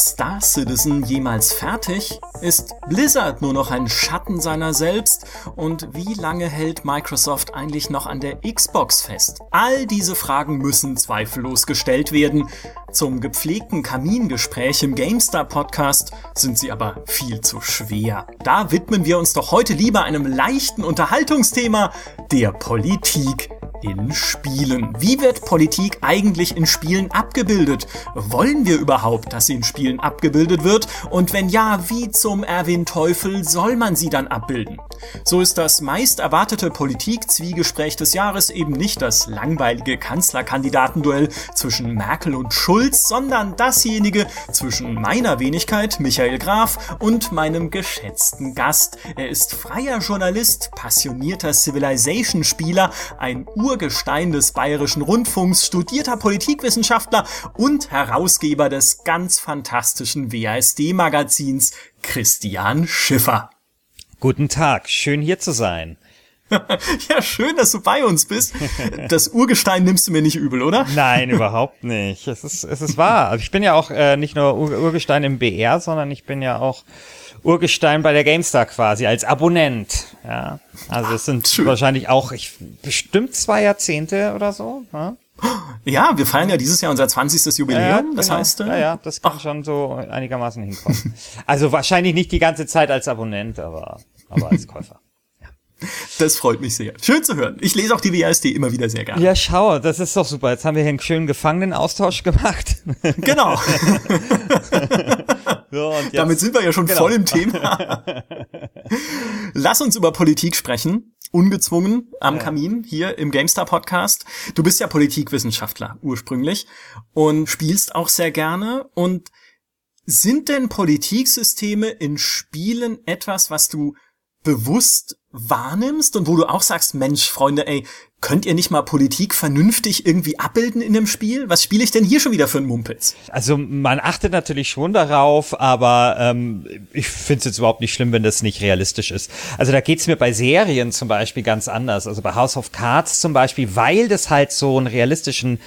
Star Citizen jemals fertig? Ist Blizzard nur noch ein Schatten seiner selbst? Und wie lange hält Microsoft eigentlich noch an der Xbox fest? All diese Fragen müssen zweifellos gestellt werden. Zum gepflegten Kamingespräch im GameStar Podcast sind sie aber viel zu schwer. Da widmen wir uns doch heute lieber einem leichten Unterhaltungsthema, der Politik in Spielen. Wie wird Politik eigentlich in Spielen abgebildet? Wollen wir überhaupt, dass sie in Spielen abgebildet wird? Und wenn ja, wie zum Erwin Teufel soll man sie dann abbilden? So ist das meist erwartete Politik-Zwiegespräch des Jahres eben nicht das langweilige Kanzlerkandidatenduell zwischen Merkel und Schulz, sondern dasjenige zwischen meiner Wenigkeit, Michael Graf, und meinem geschätzten Gast. Er ist freier Journalist, passionierter Civilization-Spieler, ein Urgestein des Bayerischen Rundfunks, studierter Politikwissenschaftler und Herausgeber des ganz fantastischen WASD-Magazins Christian Schiffer. Guten Tag, schön hier zu sein. ja, schön, dass du bei uns bist. Das Urgestein nimmst du mir nicht übel, oder? Nein, überhaupt nicht. Es ist, es ist wahr. Also ich bin ja auch äh, nicht nur Ur Urgestein im BR, sondern ich bin ja auch Urgestein bei der GameStar quasi als Abonnent. Ja, also es sind Schön. wahrscheinlich auch ich, bestimmt zwei Jahrzehnte oder so. Ja? ja, wir feiern ja dieses Jahr unser 20. Jubiläum. Ja, das genau. heißt, äh, ja, ja, das kann ach. schon so einigermaßen hinkommen. also wahrscheinlich nicht die ganze Zeit als Abonnent, aber aber als Käufer. Das freut mich sehr. Schön zu hören. Ich lese auch die WASD immer wieder sehr gerne. Ja, schau, das ist doch super. Jetzt haben wir hier einen schönen Gefangenenaustausch gemacht. Genau. so, Damit sind wir ja schon genau. voll im Thema. Lass uns über Politik sprechen. Ungezwungen am ja. Kamin hier im GameStar Podcast. Du bist ja Politikwissenschaftler ursprünglich und spielst auch sehr gerne. Und sind denn Politiksysteme in Spielen etwas, was du bewusst wahrnimmst und wo du auch sagst, Mensch, Freunde, ey, könnt ihr nicht mal Politik vernünftig irgendwie abbilden in dem Spiel? Was spiele ich denn hier schon wieder für einen Mumpitz? Also man achtet natürlich schon darauf, aber ähm, ich finde es jetzt überhaupt nicht schlimm, wenn das nicht realistisch ist. Also da geht's mir bei Serien zum Beispiel ganz anders. Also bei House of Cards zum Beispiel, weil das halt so einen realistischen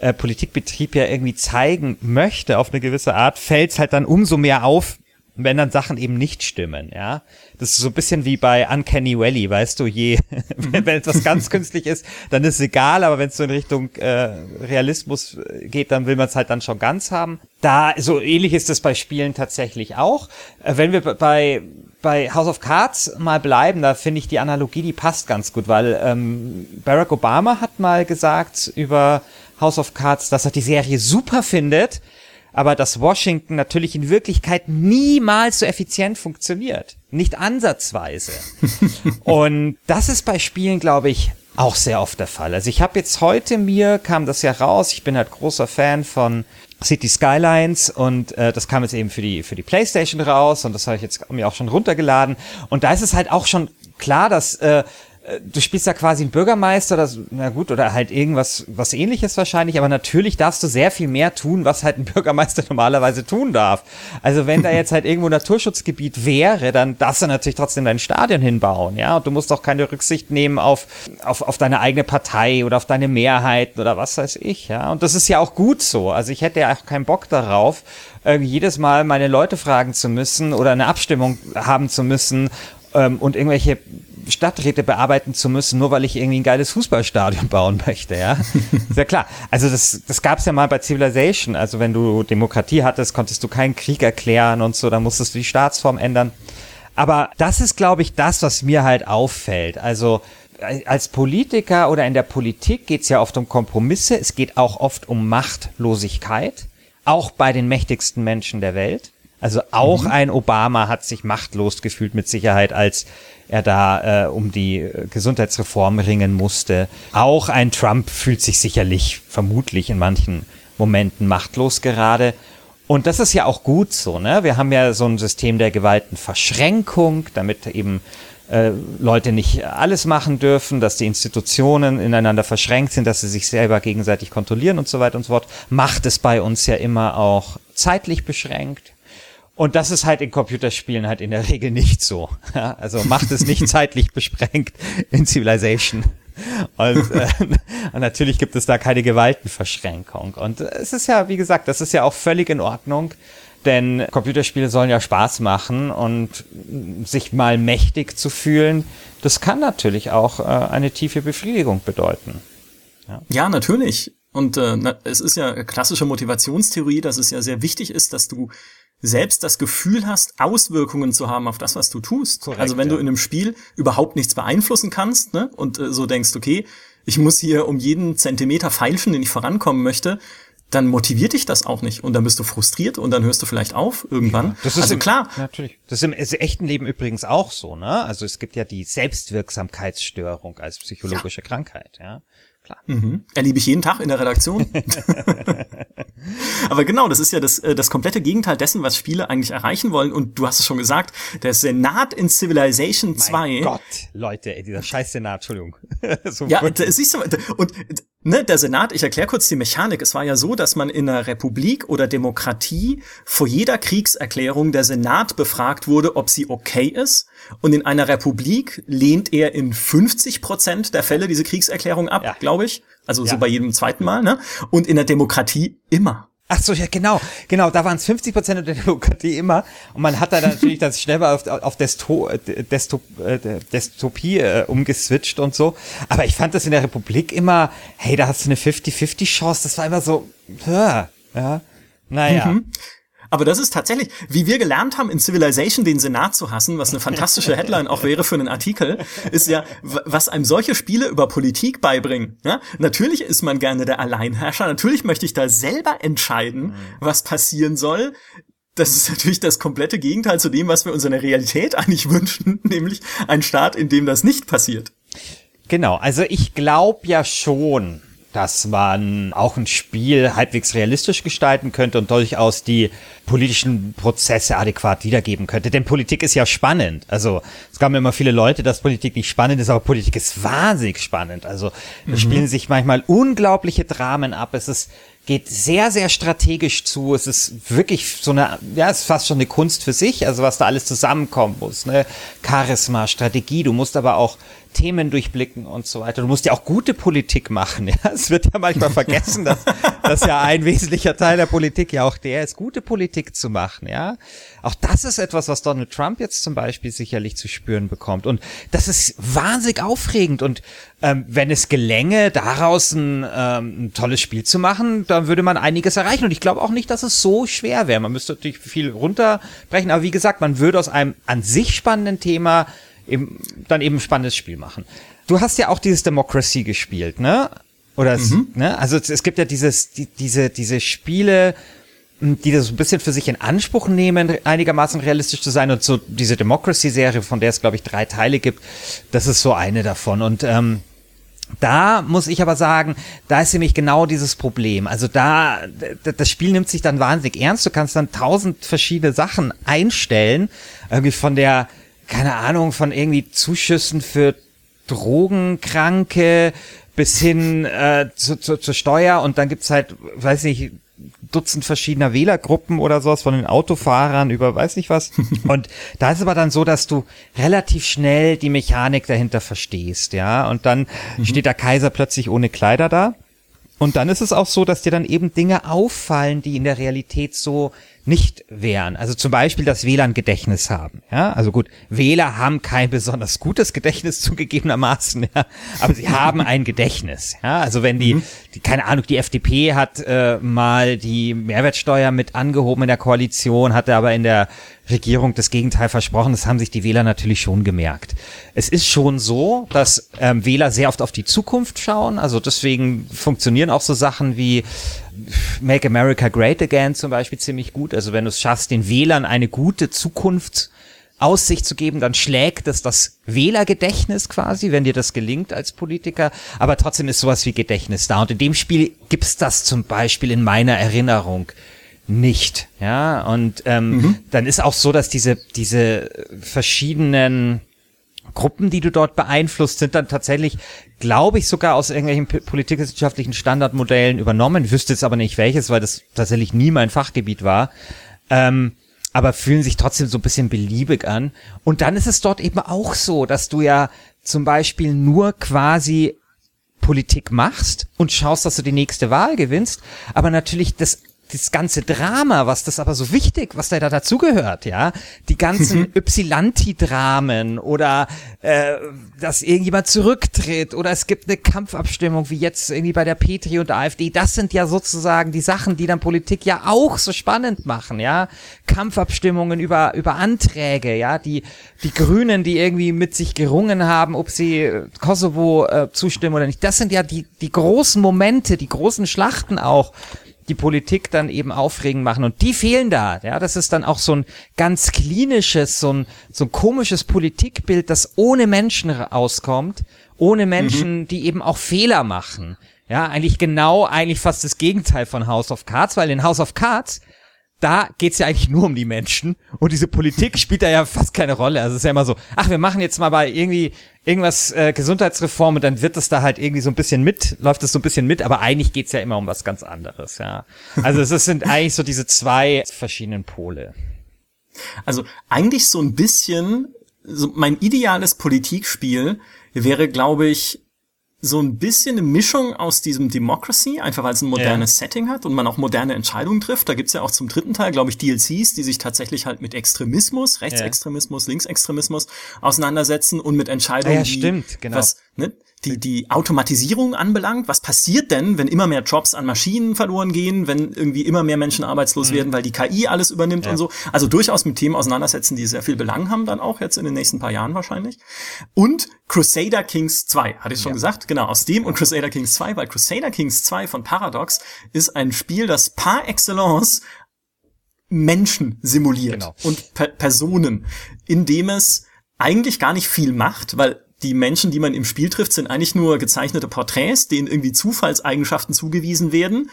äh, Politikbetrieb ja irgendwie zeigen möchte auf eine gewisse Art, fällt's halt dann umso mehr auf, wenn dann Sachen eben nicht stimmen, ja. Das ist so ein bisschen wie bei Uncanny Valley, weißt du, je, wenn, wenn etwas ganz künstlich ist, dann ist es egal, aber wenn es so in Richtung äh, Realismus äh, geht, dann will man es halt dann schon ganz haben. Da, so ähnlich ist es bei Spielen tatsächlich auch. Äh, wenn wir bei, bei House of Cards mal bleiben, da finde ich die Analogie, die passt ganz gut, weil ähm, Barack Obama hat mal gesagt über House of Cards, dass er die Serie super findet, aber dass Washington natürlich in Wirklichkeit niemals so effizient funktioniert. Nicht ansatzweise. Und das ist bei Spielen, glaube ich, auch sehr oft der Fall. Also ich habe jetzt heute mir, kam das ja raus, ich bin halt großer Fan von City Skylines und äh, das kam jetzt eben für die für die PlayStation raus und das habe ich jetzt mir auch schon runtergeladen und da ist es halt auch schon klar, dass äh, du spielst ja quasi einen Bürgermeister, das, na gut, oder halt irgendwas, was ähnliches wahrscheinlich, aber natürlich darfst du sehr viel mehr tun, was halt ein Bürgermeister normalerweise tun darf. Also wenn da jetzt halt irgendwo ein Naturschutzgebiet wäre, dann darfst du natürlich trotzdem dein Stadion hinbauen, ja, und du musst auch keine Rücksicht nehmen auf, auf, auf deine eigene Partei oder auf deine Mehrheiten oder was weiß ich, ja, und das ist ja auch gut so. Also ich hätte ja auch keinen Bock darauf, äh, jedes Mal meine Leute fragen zu müssen oder eine Abstimmung haben zu müssen ähm, und irgendwelche Stadträte bearbeiten zu müssen, nur weil ich irgendwie ein geiles Fußballstadion bauen möchte, ja. Ist ja klar. Also das, das gab es ja mal bei Civilization. Also wenn du Demokratie hattest, konntest du keinen Krieg erklären und so, dann musstest du die Staatsform ändern. Aber das ist, glaube ich, das, was mir halt auffällt. Also als Politiker oder in der Politik geht es ja oft um Kompromisse, es geht auch oft um Machtlosigkeit, auch bei den mächtigsten Menschen der Welt. Also auch mhm. ein Obama hat sich machtlos gefühlt mit Sicherheit, als er da äh, um die äh, Gesundheitsreform ringen musste. Auch ein Trump fühlt sich sicherlich, vermutlich in manchen Momenten machtlos gerade. Und das ist ja auch gut so, ne? Wir haben ja so ein System der Gewaltenverschränkung, damit eben äh, Leute nicht alles machen dürfen, dass die Institutionen ineinander verschränkt sind, dass sie sich selber gegenseitig kontrollieren und so weiter und so fort. Macht es bei uns ja immer auch zeitlich beschränkt. Und das ist halt in Computerspielen halt in der Regel nicht so. Ja, also macht es nicht zeitlich besprengt in Civilization. Und, äh, und natürlich gibt es da keine Gewaltenverschränkung. Und es ist ja, wie gesagt, das ist ja auch völlig in Ordnung. denn Computerspiele sollen ja Spaß machen und sich mal mächtig zu fühlen, das kann natürlich auch äh, eine tiefe Befriedigung bedeuten. Ja, ja natürlich. Und äh, es ist ja klassische Motivationstheorie, dass es ja sehr wichtig ist, dass du selbst das Gefühl hast, Auswirkungen zu haben auf das, was du tust. Korrekt, also wenn ja. du in einem Spiel überhaupt nichts beeinflussen kannst ne, und äh, so denkst, okay, ich muss hier um jeden Zentimeter feilschen, den ich vorankommen möchte, dann motiviert dich das auch nicht und dann bist du frustriert und dann hörst du vielleicht auf irgendwann. Das ist also im, klar. Natürlich. Das ist im echten Leben übrigens auch so, ne? Also es gibt ja die Selbstwirksamkeitsstörung als psychologische ja. Krankheit, ja klar. Mhm. Erlebe ich jeden Tag in der Redaktion. Aber genau, das ist ja das, äh, das komplette Gegenteil dessen, was Spiele eigentlich erreichen wollen. Und du hast es schon gesagt, der Senat in Civilization mein 2. Gott, Leute, ey, dieser scheiß Senat, Entschuldigung. so ja, da, siehst du, und ne, der Senat, ich erkläre kurz die Mechanik. Es war ja so, dass man in einer Republik oder Demokratie vor jeder Kriegserklärung der Senat befragt wurde, ob sie okay ist. Und in einer Republik lehnt er in 50 Prozent der Fälle diese Kriegserklärung ab, ja. glaube ich. Also ja. so bei jedem zweiten Mal, ne? Und in der Demokratie immer. Ach so, ja, genau, genau, da waren es 50 Prozent der Demokratie immer und man hat da natürlich das schnell mal auf, auf Desto, Desto, äh, Dystopie äh, umgeswitcht und so, aber ich fand das in der Republik immer, hey, da hast du eine 50-50 Chance, das war immer so, ja, ja, naja. Mhm. Aber das ist tatsächlich, wie wir gelernt haben, in Civilization den Senat zu hassen, was eine fantastische Headline auch wäre für einen Artikel, ist ja, was einem solche Spiele über Politik beibringen. Ja? Natürlich ist man gerne der Alleinherrscher, natürlich möchte ich da selber entscheiden, mhm. was passieren soll das ist natürlich das komplette Gegenteil zu dem, was wir uns in der Realität eigentlich wünschen, nämlich ein Staat, in dem das nicht passiert. Genau, also ich glaube ja schon, dass man auch ein Spiel halbwegs realistisch gestalten könnte und durchaus die politischen Prozesse adäquat wiedergeben könnte. Denn Politik ist ja spannend. Also es gab immer viele Leute, dass Politik nicht spannend ist, aber Politik ist wahnsinnig spannend. Also mhm. es spielen sich manchmal unglaubliche Dramen ab. Es ist geht sehr, sehr strategisch zu. Es ist wirklich so eine, ja, es ist fast schon eine Kunst für sich, also was da alles zusammenkommen muss. Ne? Charisma, Strategie, du musst aber auch Themen durchblicken und so weiter. Du musst ja auch gute Politik machen. Ja? Es wird ja manchmal vergessen, dass, dass ja ein wesentlicher Teil der Politik ja auch der ist, gute Politik zu machen. Ja, auch das ist etwas, was Donald Trump jetzt zum Beispiel sicherlich zu spüren bekommt. Und das ist wahnsinnig aufregend. Und ähm, wenn es gelänge, daraus ein, ähm, ein tolles Spiel zu machen, dann würde man einiges erreichen. Und ich glaube auch nicht, dass es so schwer wäre. Man müsste natürlich viel runterbrechen. Aber wie gesagt, man würde aus einem an sich spannenden Thema eben, dann eben ein spannendes Spiel machen. Du hast ja auch dieses Democracy gespielt, ne? Oder mhm. es, ne? Also es, es, gibt ja dieses, die, diese, diese Spiele, hm, die das so ein bisschen für sich in Anspruch nehmen, einigermaßen realistisch zu sein. Und so diese Democracy-Serie, von der es, glaube ich, drei Teile gibt, das ist so eine davon. Und ähm, da muss ich aber sagen, da ist nämlich genau dieses Problem. Also da, das Spiel nimmt sich dann wahnsinnig ernst. Du kannst dann tausend verschiedene Sachen einstellen. Irgendwie von der keine Ahnung, von irgendwie Zuschüssen für Drogenkranke bis hin äh, zu, zu, zur Steuer und dann gibt's halt, weiß nicht, Dutzend verschiedener Wählergruppen oder sowas von den Autofahrern über weiß nicht was. Und da ist aber dann so, dass du relativ schnell die Mechanik dahinter verstehst, ja. Und dann mhm. steht der Kaiser plötzlich ohne Kleider da. Und dann ist es auch so, dass dir dann eben Dinge auffallen, die in der Realität so nicht wären. Also zum Beispiel das WLAN-Gedächtnis haben. Ja, also gut, Wähler haben kein besonders gutes Gedächtnis zugegebenermaßen, ja, aber sie haben ein Gedächtnis. Ja, also wenn die, mhm. die keine Ahnung, die FDP hat äh, mal die Mehrwertsteuer mit angehoben in der Koalition, hatte aber in der Regierung das Gegenteil versprochen. Das haben sich die Wähler natürlich schon gemerkt. Es ist schon so, dass ähm, Wähler sehr oft auf die Zukunft schauen. Also deswegen funktionieren auch so Sachen wie Make America Great Again zum Beispiel ziemlich gut. Also wenn du es schaffst, den Wählern eine gute Zukunft Aussicht zu geben, dann schlägt es das Wählergedächtnis quasi, wenn dir das gelingt als Politiker. Aber trotzdem ist sowas wie Gedächtnis da. Und in dem Spiel gibt's das zum Beispiel in meiner Erinnerung nicht. Ja, und ähm, mhm. dann ist auch so, dass diese, diese verschiedenen Gruppen, die du dort beeinflusst, sind dann tatsächlich, glaube ich, sogar aus irgendwelchen politikwissenschaftlichen Standardmodellen übernommen. Wüsste jetzt aber nicht welches, weil das tatsächlich nie mein Fachgebiet war. Ähm, aber fühlen sich trotzdem so ein bisschen beliebig an. Und dann ist es dort eben auch so, dass du ja zum Beispiel nur quasi Politik machst und schaust, dass du die nächste Wahl gewinnst, aber natürlich das das ganze Drama, was das aber so wichtig, was da dazugehört, ja, die ganzen mhm. Ypsilanti-Dramen oder äh, dass irgendjemand zurücktritt oder es gibt eine Kampfabstimmung wie jetzt irgendwie bei der Petri und der AfD, das sind ja sozusagen die Sachen, die dann Politik ja auch so spannend machen, ja, Kampfabstimmungen über über Anträge, ja, die die Grünen, die irgendwie mit sich gerungen haben, ob sie Kosovo äh, zustimmen oder nicht, das sind ja die die großen Momente, die großen Schlachten auch die Politik dann eben aufregend machen. Und die fehlen da. Ja, das ist dann auch so ein ganz klinisches, so ein, so ein komisches Politikbild, das ohne Menschen auskommt, ohne Menschen, mhm. die eben auch Fehler machen. Ja, eigentlich genau, eigentlich fast das Gegenteil von House of Cards, weil in House of Cards da geht's ja eigentlich nur um die Menschen und diese Politik spielt da ja fast keine Rolle. Also es ist ja immer so, ach, wir machen jetzt mal bei irgendwie irgendwas äh, Gesundheitsreform und dann wird es da halt irgendwie so ein bisschen mit, läuft es so ein bisschen mit, aber eigentlich geht's ja immer um was ganz anderes, ja. Also es sind eigentlich so diese zwei verschiedenen Pole. Also eigentlich so ein bisschen, so mein ideales Politikspiel wäre, glaube ich, so ein bisschen eine Mischung aus diesem Democracy, einfach weil es ein modernes ja. Setting hat und man auch moderne Entscheidungen trifft. Da gibt's ja auch zum dritten Teil, glaube ich, DLCs, die sich tatsächlich halt mit Extremismus, Rechtsextremismus, ja. Linksextremismus auseinandersetzen und mit Entscheidungen, ah ja, stimmt, genau. was, ne, die, die Automatisierung anbelangt. Was passiert denn, wenn immer mehr Jobs an Maschinen verloren gehen, wenn irgendwie immer mehr Menschen arbeitslos mhm. werden, weil die KI alles übernimmt ja. und so. Also durchaus mit Themen auseinandersetzen, die sehr viel Belang haben dann auch jetzt in den nächsten paar Jahren wahrscheinlich. Und Crusader Kings 2, hatte ich schon ja. gesagt, genau, aus dem und Crusader Kings 2, weil Crusader Kings 2 von Paradox ist ein Spiel, das par excellence Menschen simuliert genau. und per Personen, indem es eigentlich gar nicht viel macht, weil die Menschen, die man im Spiel trifft, sind eigentlich nur gezeichnete Porträts, denen irgendwie Zufallseigenschaften zugewiesen werden.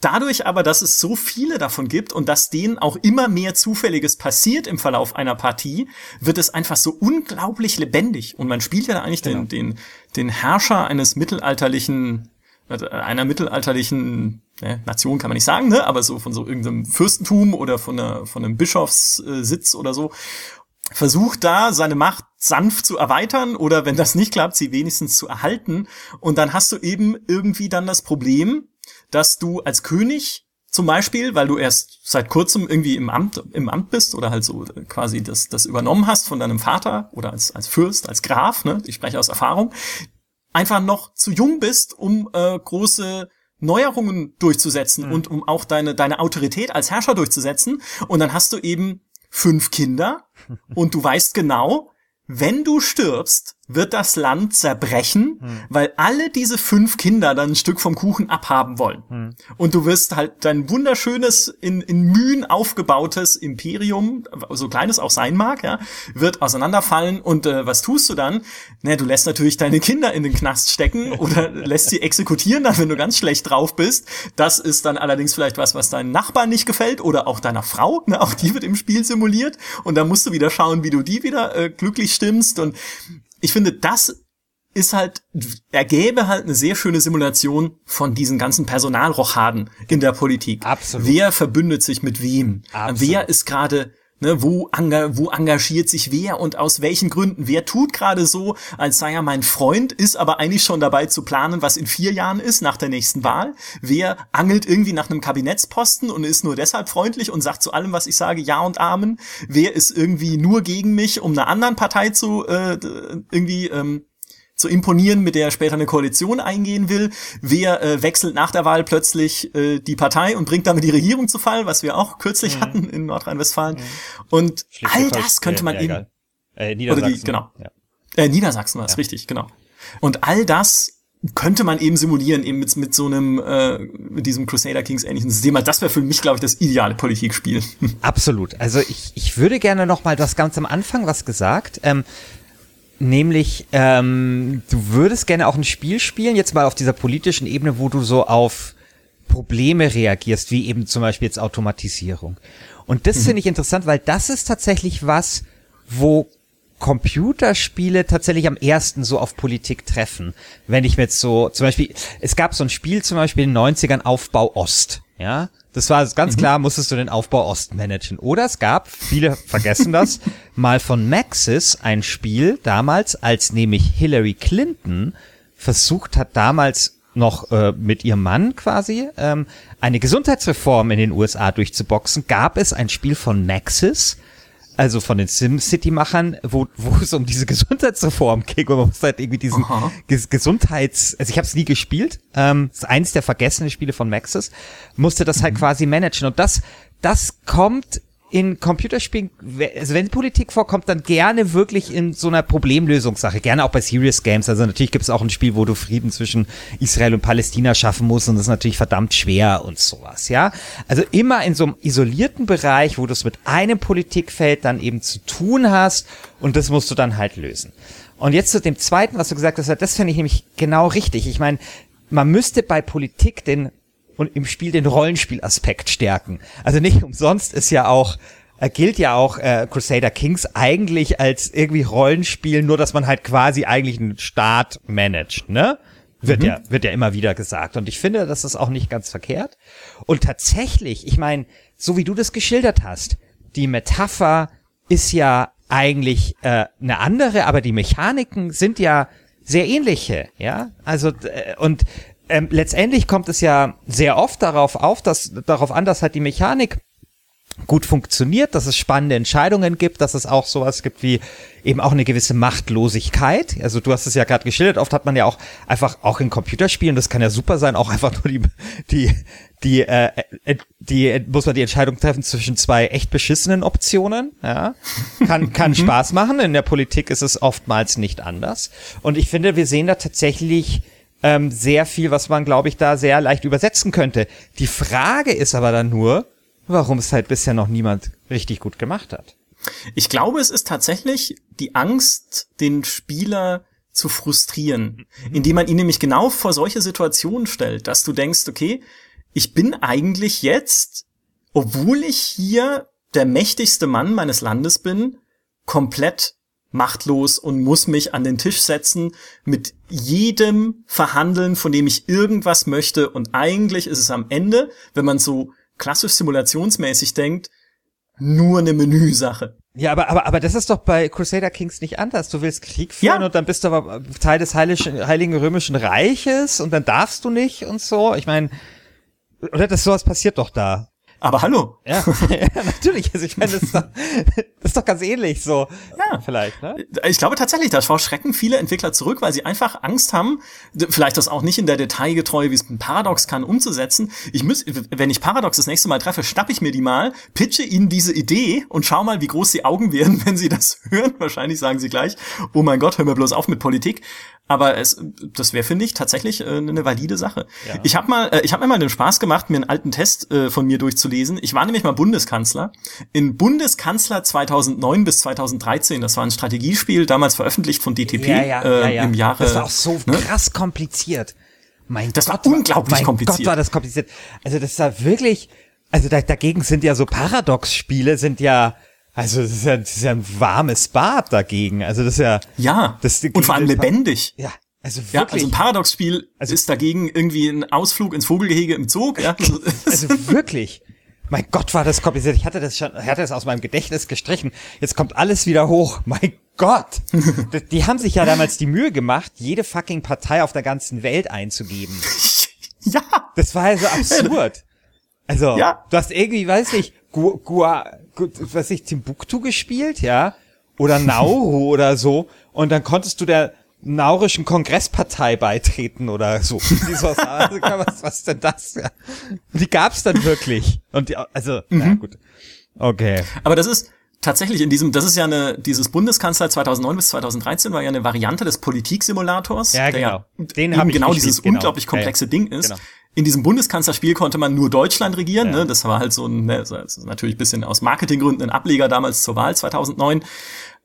Dadurch aber, dass es so viele davon gibt und dass denen auch immer mehr Zufälliges passiert im Verlauf einer Partie, wird es einfach so unglaublich lebendig. Und man spielt ja da eigentlich genau. den, den, den Herrscher eines mittelalterlichen, äh, einer mittelalterlichen ne, Nation kann man nicht sagen, ne, aber so von so irgendeinem Fürstentum oder von, einer, von einem Bischofssitz oder so versucht da seine Macht sanft zu erweitern oder wenn das nicht klappt, sie wenigstens zu erhalten. Und dann hast du eben irgendwie dann das Problem, dass du als König zum Beispiel, weil du erst seit kurzem irgendwie im Amt, im Amt bist oder halt so quasi das, das übernommen hast von deinem Vater oder als, als Fürst, als Graf, ne, ich spreche aus Erfahrung, einfach noch zu jung bist, um äh, große Neuerungen durchzusetzen mhm. und um auch deine, deine Autorität als Herrscher durchzusetzen. Und dann hast du eben fünf Kinder und du weißt genau, wenn du stirbst, wird das Land zerbrechen, hm. weil alle diese fünf Kinder dann ein Stück vom Kuchen abhaben wollen. Hm. Und du wirst halt dein wunderschönes, in, in Mühen aufgebautes Imperium, so klein es auch sein mag, ja, wird auseinanderfallen. Und äh, was tust du dann? Na, du lässt natürlich deine Kinder in den Knast stecken oder lässt sie exekutieren, dann, wenn du ganz schlecht drauf bist. Das ist dann allerdings vielleicht was, was deinen Nachbarn nicht gefällt oder auch deiner Frau. Ne? Auch die wird im Spiel simuliert. Und dann musst du wieder schauen, wie du die wieder äh, glücklich stimmst. Und ich finde, das ist halt, ergäbe halt eine sehr schöne Simulation von diesen ganzen Personalrochaden in der Politik. Absolut. Wer verbündet sich mit wem? Absolut. Wer ist gerade Ne, wo, wo engagiert sich wer und aus welchen Gründen? Wer tut gerade so, als sei er mein Freund, ist aber eigentlich schon dabei zu planen, was in vier Jahren ist, nach der nächsten Wahl? Wer angelt irgendwie nach einem Kabinettsposten und ist nur deshalb freundlich und sagt zu allem, was ich sage, Ja und Amen? Wer ist irgendwie nur gegen mich, um einer anderen Partei zu äh, irgendwie ähm, zu imponieren, mit der er später eine Koalition eingehen will. Wer äh, wechselt nach der Wahl plötzlich äh, die Partei und bringt damit die Regierung zu Fall, was wir auch kürzlich mhm. hatten in Nordrhein-Westfalen. Mhm. Und all das könnte man eben. Äh, Niedersachsen. Die, genau. Ja. Äh, Niedersachsen war es, ja. richtig, genau. Und all das könnte man eben simulieren, eben mit, mit so einem, äh, mit diesem Crusader Kings ähnlichen System. Das wäre für mich, glaube ich, das ideale Politikspiel. Absolut. Also ich, ich würde gerne noch mal das ganz am Anfang was gesagt. Ähm, Nämlich, ähm, du würdest gerne auch ein Spiel spielen, jetzt mal auf dieser politischen Ebene, wo du so auf Probleme reagierst, wie eben zum Beispiel jetzt Automatisierung. Und das mhm. finde ich interessant, weil das ist tatsächlich was, wo Computerspiele tatsächlich am ersten so auf Politik treffen. Wenn ich mir jetzt so, zum Beispiel, es gab so ein Spiel zum Beispiel in den 90ern Aufbau Ost, ja. Das war ganz mhm. klar, musstest du den Aufbau Ost managen. Oder es gab, viele vergessen das, mal von Maxis ein Spiel damals, als nämlich Hillary Clinton versucht hat, damals noch äh, mit ihrem Mann quasi ähm, eine Gesundheitsreform in den USA durchzuboxen, gab es ein Spiel von Nexus, also von den SimCity-Machern, wo, wo es um diese Gesundheitsreform ging und man muss halt irgendwie diesen Ges Gesundheits, also ich habe es nie gespielt, ähm, ist eins der vergessenen Spiele von Maxis, musste das halt mhm. quasi managen und das, das kommt in Computerspielen, also wenn Politik vorkommt, dann gerne wirklich in so einer Problemlösungssache, gerne auch bei Serious Games. Also natürlich gibt es auch ein Spiel, wo du Frieden zwischen Israel und Palästina schaffen musst und das ist natürlich verdammt schwer und sowas, ja. Also immer in so einem isolierten Bereich, wo du es mit einem Politikfeld dann eben zu tun hast und das musst du dann halt lösen. Und jetzt zu dem zweiten, was du gesagt hast, das finde ich nämlich genau richtig. Ich meine, man müsste bei Politik den und im Spiel den Rollenspielaspekt stärken. Also nicht umsonst ist ja auch äh, gilt ja auch äh, Crusader Kings eigentlich als irgendwie Rollenspiel, nur dass man halt quasi eigentlich einen Staat managt, ne? Wird mhm. ja wird ja immer wieder gesagt und ich finde, das ist auch nicht ganz verkehrt. Und tatsächlich, ich meine, so wie du das geschildert hast, die Metapher ist ja eigentlich äh, eine andere, aber die Mechaniken sind ja sehr ähnliche, ja? Also äh, und ähm, letztendlich kommt es ja sehr oft darauf auf, dass darauf an, dass halt die Mechanik gut funktioniert, dass es spannende Entscheidungen gibt, dass es auch sowas gibt wie eben auch eine gewisse Machtlosigkeit. Also du hast es ja gerade geschildert, oft hat man ja auch einfach auch in Computerspielen, das kann ja super sein, auch einfach nur die die die äh, die muss man die Entscheidung treffen zwischen zwei echt beschissenen Optionen, ja. Kann kann mhm. Spaß machen, in der Politik ist es oftmals nicht anders und ich finde, wir sehen da tatsächlich ähm, sehr viel, was man, glaube ich, da sehr leicht übersetzen könnte. Die Frage ist aber dann nur, warum es halt bisher noch niemand richtig gut gemacht hat. Ich glaube, es ist tatsächlich die Angst, den Spieler zu frustrieren, mhm. indem man ihn nämlich genau vor solche Situationen stellt, dass du denkst, okay, ich bin eigentlich jetzt, obwohl ich hier der mächtigste Mann meines Landes bin, komplett machtlos und muss mich an den Tisch setzen, mit jedem verhandeln, von dem ich irgendwas möchte. Und eigentlich ist es am Ende, wenn man so klassisch simulationsmäßig denkt, nur eine Menüsache. Ja, aber, aber, aber das ist doch bei Crusader Kings nicht anders. Du willst Krieg führen ja. und dann bist du aber Teil des Heiligen, Heiligen Römischen Reiches und dann darfst du nicht und so. Ich meine, oder das sowas passiert doch da. Aber hallo. Ja, ja natürlich. Also ich meine, das ist, doch, das ist doch ganz ähnlich so. Ja. Vielleicht, ne? Ich glaube tatsächlich, da schrecken viele Entwickler zurück, weil sie einfach Angst haben, vielleicht das auch nicht in der Detailgetreue, wie es ein Paradox kann, umzusetzen. Ich muss, wenn ich Paradox das nächste Mal treffe, schnapp ich mir die mal, pitche ihnen diese Idee und schau mal, wie groß die Augen werden, wenn sie das hören. Wahrscheinlich sagen sie gleich, oh mein Gott, hör mir bloß auf mit Politik. Aber es, das wäre, finde ich, tatsächlich äh, eine valide Sache. Ja. Ich habe mal, äh, ich habe mir mal den Spaß gemacht, mir einen alten Test äh, von mir durchzulesen. Ich war nämlich mal Bundeskanzler. In Bundeskanzler 2009 bis 2013, das war ein Strategiespiel, damals veröffentlicht von DTP ja, ja, äh, im Jahre. Das war auch so ne? krass kompliziert. Mein das Gott, war unglaublich mein kompliziert. Gott, war das kompliziert. Also das war wirklich, also da, dagegen sind ja so Paradox-Spiele sind ja also das ist, ja, das ist ja ein warmes Bad dagegen. Also das ist ja. Ja. Das, und vor allem lebendig. Ja. Also wirklich. Ja, also ein Paradox-Spiel also, ist dagegen irgendwie ein Ausflug ins Vogelgehege im Zug. Ja. also wirklich. Mein Gott, war das kompliziert. Ich hatte das schon, ich hatte das aus meinem Gedächtnis gestrichen. Jetzt kommt alles wieder hoch. Mein Gott. die haben sich ja damals die Mühe gemacht, jede fucking Partei auf der ganzen Welt einzugeben. Ja. Das war ja so absurd. Also, ja. du hast irgendwie, weiß ich, Gua, Gua, was ich, Timbuktu gespielt, ja, oder Nauru oder so, und dann konntest du der naurischen Kongresspartei beitreten oder so. also, was, was ist denn das? Ja. Die gab's dann wirklich. Und die, also, mhm. na gut. Okay. Aber das ist, tatsächlich in diesem, das ist ja eine, dieses Bundeskanzler 2009 bis 2013 war ja eine Variante des Politiksimulators, ja, genau. der Den eben genau dieses genau. unglaublich komplexe ja, Ding ist. Genau in diesem Bundeskanzlerspiel konnte man nur Deutschland regieren. Ja. Ne? Das war halt so ein, ne, natürlich ein bisschen aus Marketinggründen ein Ableger damals zur Wahl 2009.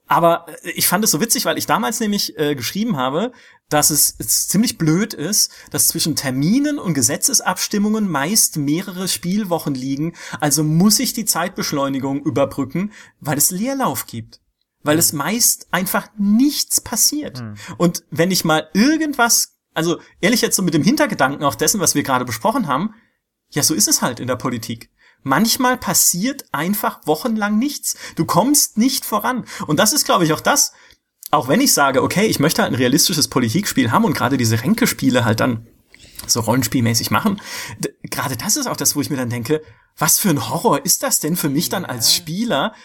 Aber äh, ich fand es so witzig, weil ich damals nämlich äh, geschrieben habe, dass es, es ziemlich blöd ist, dass zwischen Terminen und Gesetzesabstimmungen meist mehrere Spielwochen liegen. Also muss ich die Zeitbeschleunigung überbrücken, weil es Leerlauf gibt. Weil es meist einfach nichts passiert. Mhm. Und wenn ich mal irgendwas also ehrlich jetzt so mit dem Hintergedanken auch dessen, was wir gerade besprochen haben, ja, so ist es halt in der Politik. Manchmal passiert einfach wochenlang nichts. Du kommst nicht voran. Und das ist, glaube ich, auch das, auch wenn ich sage, okay, ich möchte halt ein realistisches Politikspiel haben und gerade diese Ränkespiele halt dann so rollenspielmäßig machen. Gerade das ist auch das, wo ich mir dann denke, was für ein Horror ist das denn für mich dann als Spieler,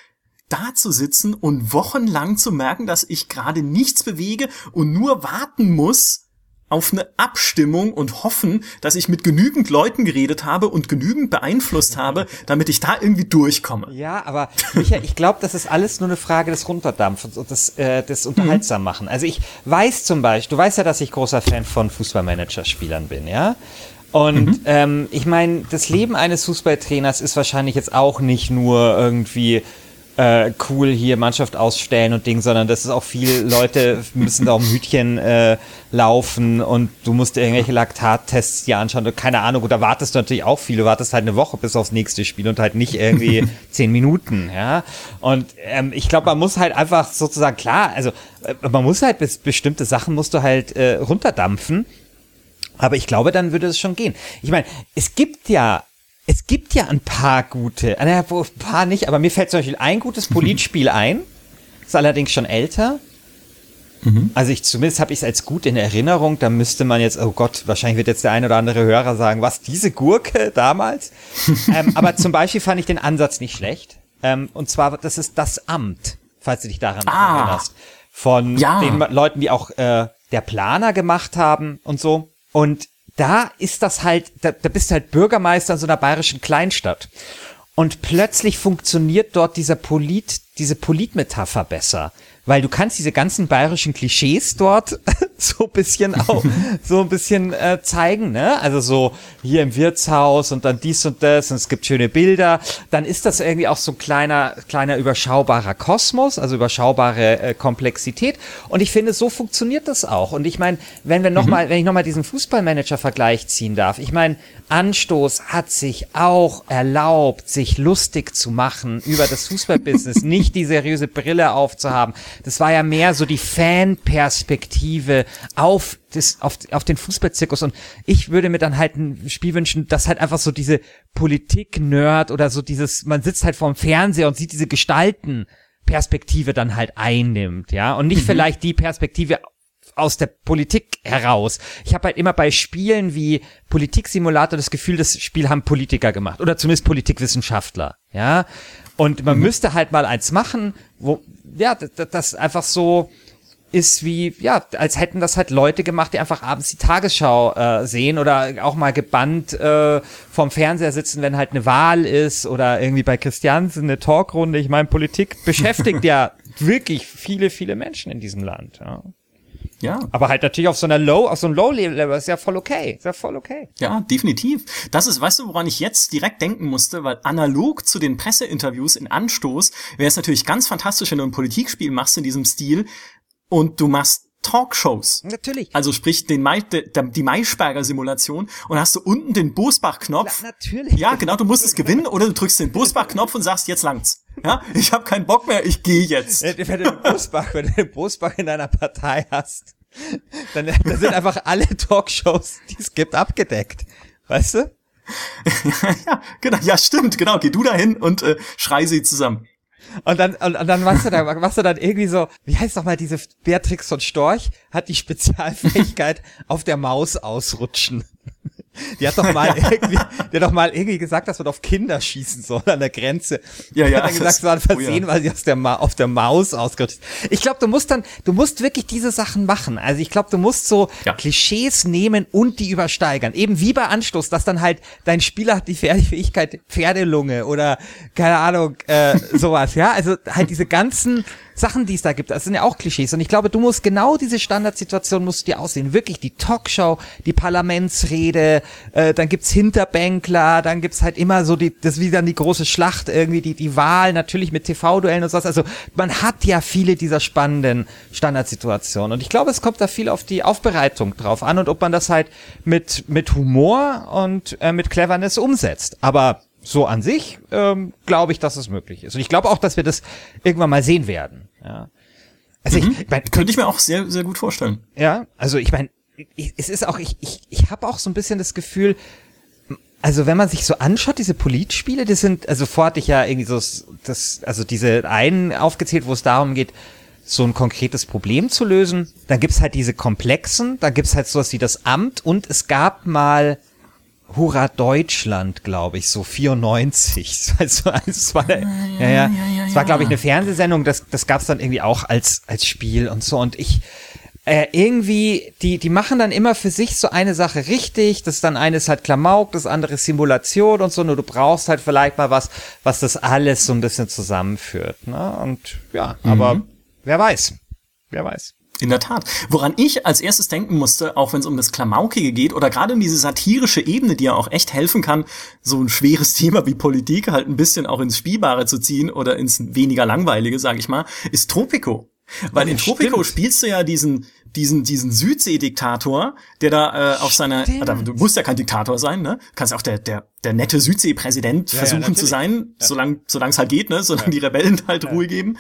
da zu sitzen und wochenlang zu merken, dass ich gerade nichts bewege und nur warten muss auf eine Abstimmung und hoffen, dass ich mit genügend Leuten geredet habe und genügend beeinflusst habe, damit ich da irgendwie durchkomme. Ja, aber Michael, ich glaube, das ist alles nur eine Frage des Runterdampfens und des, äh, des unterhaltsam machen. Also ich weiß zum Beispiel, du weißt ja, dass ich großer Fan von Fußballmanager-Spielern bin, ja? Und mhm. ähm, ich meine, das Leben eines Fußballtrainers ist wahrscheinlich jetzt auch nicht nur irgendwie äh, cool hier Mannschaft ausstellen und Ding, sondern das ist auch viel, Leute müssen da um Hütchen äh, laufen und du musst irgendwelche Laktattests dir anschauen und keine Ahnung, oder wartest du natürlich auch viel, du wartest halt eine Woche bis aufs nächste Spiel und halt nicht irgendwie zehn Minuten, ja. Und ähm, ich glaube, man muss halt einfach sozusagen, klar, also äh, man muss halt bis bestimmte Sachen musst du halt äh, runterdampfen. Aber ich glaube, dann würde es schon gehen. Ich meine, es gibt ja es gibt ja ein paar gute, äh, ein paar nicht, aber mir fällt zum Beispiel ein gutes Politspiel ein. Ist allerdings schon älter. Mhm. Also ich zumindest habe ich es als gut in Erinnerung. Da müsste man jetzt, oh Gott, wahrscheinlich wird jetzt der ein oder andere Hörer sagen, was diese Gurke damals. ähm, aber zum Beispiel fand ich den Ansatz nicht schlecht. Ähm, und zwar, das ist das Amt, falls du dich daran ah. erinnerst, von ja. den Leuten, die auch äh, der Planer gemacht haben und so. Und da ist das halt, da, da bist du halt Bürgermeister in so einer bayerischen Kleinstadt. Und plötzlich funktioniert dort dieser Polit, diese Politmetapher besser weil du kannst diese ganzen bayerischen Klischees dort so ein bisschen auch so ein bisschen äh, zeigen, ne? Also so hier im Wirtshaus und dann dies und das und es gibt schöne Bilder. Dann ist das irgendwie auch so ein kleiner kleiner überschaubarer Kosmos, also überschaubare äh, Komplexität. Und ich finde, so funktioniert das auch. Und ich meine, wenn wir noch mhm. mal, wenn ich noch mal diesen Fußballmanager-Vergleich ziehen darf, ich meine, Anstoß hat sich auch erlaubt, sich lustig zu machen über das Fußballbusiness, nicht die seriöse Brille aufzuhaben. Das war ja mehr so die Fanperspektive auf das, auf, auf den Fußballzirkus. Und ich würde mir dann halt ein Spiel wünschen, das halt einfach so diese Politik-Nerd oder so dieses, man sitzt halt vorm Fernseher und sieht diese Gestalten Perspektive dann halt einnimmt, ja, und nicht mhm. vielleicht die Perspektive aus der Politik heraus. Ich habe halt immer bei Spielen wie Politiksimulator das Gefühl, das Spiel haben Politiker gemacht oder zumindest Politikwissenschaftler, ja. Und man mhm. müsste halt mal eins machen, wo ja das, das einfach so ist wie, ja, als hätten das halt Leute gemacht, die einfach abends die Tagesschau äh, sehen oder auch mal gebannt äh, vorm Fernseher sitzen, wenn halt eine Wahl ist oder irgendwie bei Christiansen eine Talkrunde. Ich meine, Politik beschäftigt ja wirklich viele, viele Menschen in diesem Land. Ja. Ja. Aber halt natürlich auf so einer Low, auf so einem Low-Level ist ja voll okay. Ist ja voll okay. Ja, definitiv. Das ist, weißt du, woran ich jetzt direkt denken musste, weil analog zu den Presseinterviews in Anstoß wäre es natürlich ganz fantastisch, wenn du ein Politikspiel machst in diesem Stil und du machst Talkshows. Natürlich. Also sprich den Mai, de, de, die Maischberger-Simulation und hast du unten den Bosbach-Knopf. Natürlich. Ja, genau, du musst es gewinnen oder du drückst den Bosbach-Knopf und sagst, jetzt langt's. Ja, ich habe keinen Bock mehr, ich gehe jetzt. Wenn du den Bosbach, wenn du den Bosbach in deiner Partei hast, dann, dann sind einfach alle Talkshows, die es gibt, abgedeckt. Weißt du? ja, genau, ja, stimmt, genau. Geh du dahin und äh, schrei sie zusammen. Und dann, und, und dann machst du da, machst du dann irgendwie so, wie heißt doch mal diese Beatrix von Storch, hat die Spezialfähigkeit auf der Maus ausrutschen. Die hat doch mal irgendwie, die hat doch mal irgendwie gesagt, dass man auf Kinder schießen soll an der Grenze. Ja, ja. Hat dann gesagt, es war ein Versehen, oh ja. weil sie aus der Ma auf der Maus ausgerutscht ist. Ich glaube, du musst dann, du musst wirklich diese Sachen machen. Also ich glaube, du musst so ja. Klischees nehmen und die übersteigern. Eben wie bei Anstoß, dass dann halt dein Spieler hat die Fähigkeit Pferdelunge oder keine Ahnung, äh, sowas, ja. Also halt diese ganzen Sachen, die es da gibt, das sind ja auch Klischees. Und ich glaube, du musst genau diese Standardsituation musst du dir aussehen. Wirklich die Talkshow, die Parlamentsrede, äh, dann gibt's Hinterbänkler, dann gibt's halt immer so die, das wie dann die große Schlacht, irgendwie die, die Wahl, natürlich mit TV-Duellen und sowas. Also man hat ja viele dieser spannenden Standardsituationen. Und ich glaube, es kommt da viel auf die Aufbereitung drauf an und ob man das halt mit, mit Humor und äh, mit Cleverness umsetzt. Aber so an sich ähm, glaube ich, dass es möglich ist. Und ich glaube auch, dass wir das irgendwann mal sehen werden. Ja. Also mhm. ich, mein, könnte ich mir auch sehr, sehr gut vorstellen. Ja, also ich meine, es ist auch, ich, ich, ich habe auch so ein bisschen das Gefühl, also wenn man sich so anschaut, diese Politspiele, die sind, also vorher hatte ich ja irgendwie so das, also diese einen aufgezählt, wo es darum geht, so ein konkretes Problem zu lösen. Dann gibt's halt diese komplexen, da gibt's halt sowas wie das Amt und es gab mal Hurra Deutschland, glaube ich, so 94. Also, es war, ja, ja, ja, ja, es war, glaube ich, eine Fernsehsendung, das, das gab's dann irgendwie auch als, als Spiel und so. Und ich, äh, irgendwie, die, die machen dann immer für sich so eine Sache richtig. Das dann eine ist halt Klamauk, das andere ist Simulation und so. Nur du brauchst halt vielleicht mal was, was das alles so ein bisschen zusammenführt. Ne? Und ja, mhm. aber wer weiß. Wer weiß. In der Tat. Woran ich als erstes denken musste, auch wenn es um das Klamaukige geht oder gerade um diese satirische Ebene, die ja auch echt helfen kann, so ein schweres Thema wie Politik halt ein bisschen auch ins Spielbare zu ziehen oder ins weniger langweilige, sag ich mal, ist Tropico. Weil in Tropico stimmt. spielst du ja diesen, diesen, diesen Südsee-Diktator, der da äh, auf seiner, äh, du musst ja kein Diktator sein, ne? Du kannst auch der, der, der nette Südsee-Präsident ja, versuchen ja, zu sein, ja. solange solange es halt geht, ne? Solange die Rebellen halt Ruhe geben.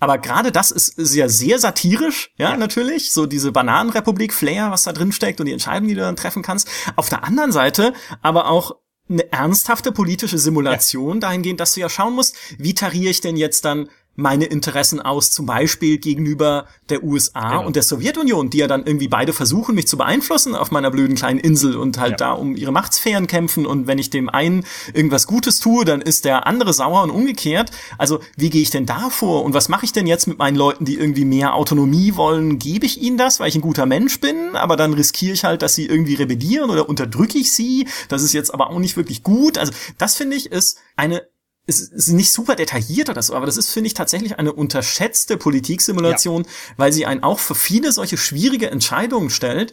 Aber gerade das ist, ist ja sehr satirisch, ja, natürlich. So diese Bananenrepublik-Flair, was da drin steckt und die Entscheidungen, die du dann treffen kannst. Auf der anderen Seite aber auch eine ernsthafte politische Simulation dahingehend, dass du ja schauen musst, wie tariere ich denn jetzt dann meine Interessen aus, zum Beispiel gegenüber der USA genau. und der Sowjetunion, die ja dann irgendwie beide versuchen, mich zu beeinflussen auf meiner blöden kleinen Insel und halt ja. da um ihre Machtsphären kämpfen und wenn ich dem einen irgendwas Gutes tue, dann ist der andere sauer und umgekehrt. Also wie gehe ich denn da vor und was mache ich denn jetzt mit meinen Leuten, die irgendwie mehr Autonomie wollen? Gebe ich ihnen das, weil ich ein guter Mensch bin, aber dann riskiere ich halt, dass sie irgendwie rebellieren oder unterdrücke ich sie? Das ist jetzt aber auch nicht wirklich gut. Also das finde ich ist eine es ist nicht super detailliert oder so, aber das ist, finde ich, tatsächlich eine unterschätzte Politiksimulation, ja. weil sie einen auch für viele solche schwierige Entscheidungen stellt,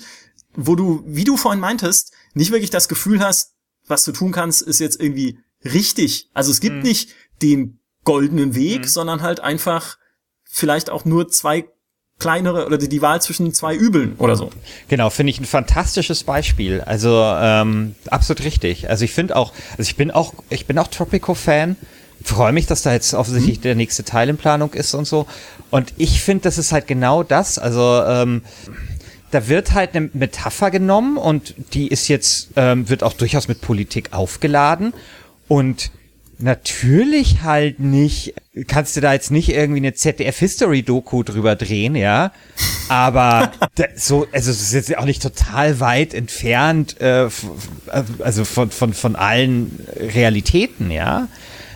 wo du, wie du vorhin meintest, nicht wirklich das Gefühl hast, was du tun kannst, ist jetzt irgendwie richtig. Also es gibt mhm. nicht den goldenen Weg, mhm. sondern halt einfach vielleicht auch nur zwei kleinere oder die Wahl zwischen zwei Übeln oder so. Genau, finde ich ein fantastisches Beispiel. Also ähm, absolut richtig. Also ich finde auch, also ich bin auch, ich bin auch Tropico-Fan. Freue mich, dass da jetzt offensichtlich mhm. der nächste Teil in Planung ist und so. Und ich finde, das ist halt genau das. Also ähm, da wird halt eine Metapher genommen und die ist jetzt, ähm, wird auch durchaus mit Politik aufgeladen. Und natürlich halt nicht, kannst du da jetzt nicht irgendwie eine ZDF-History-Doku drüber drehen, ja. Aber so, also es ist jetzt auch nicht total weit entfernt, äh, also von, von, von allen Realitäten, ja.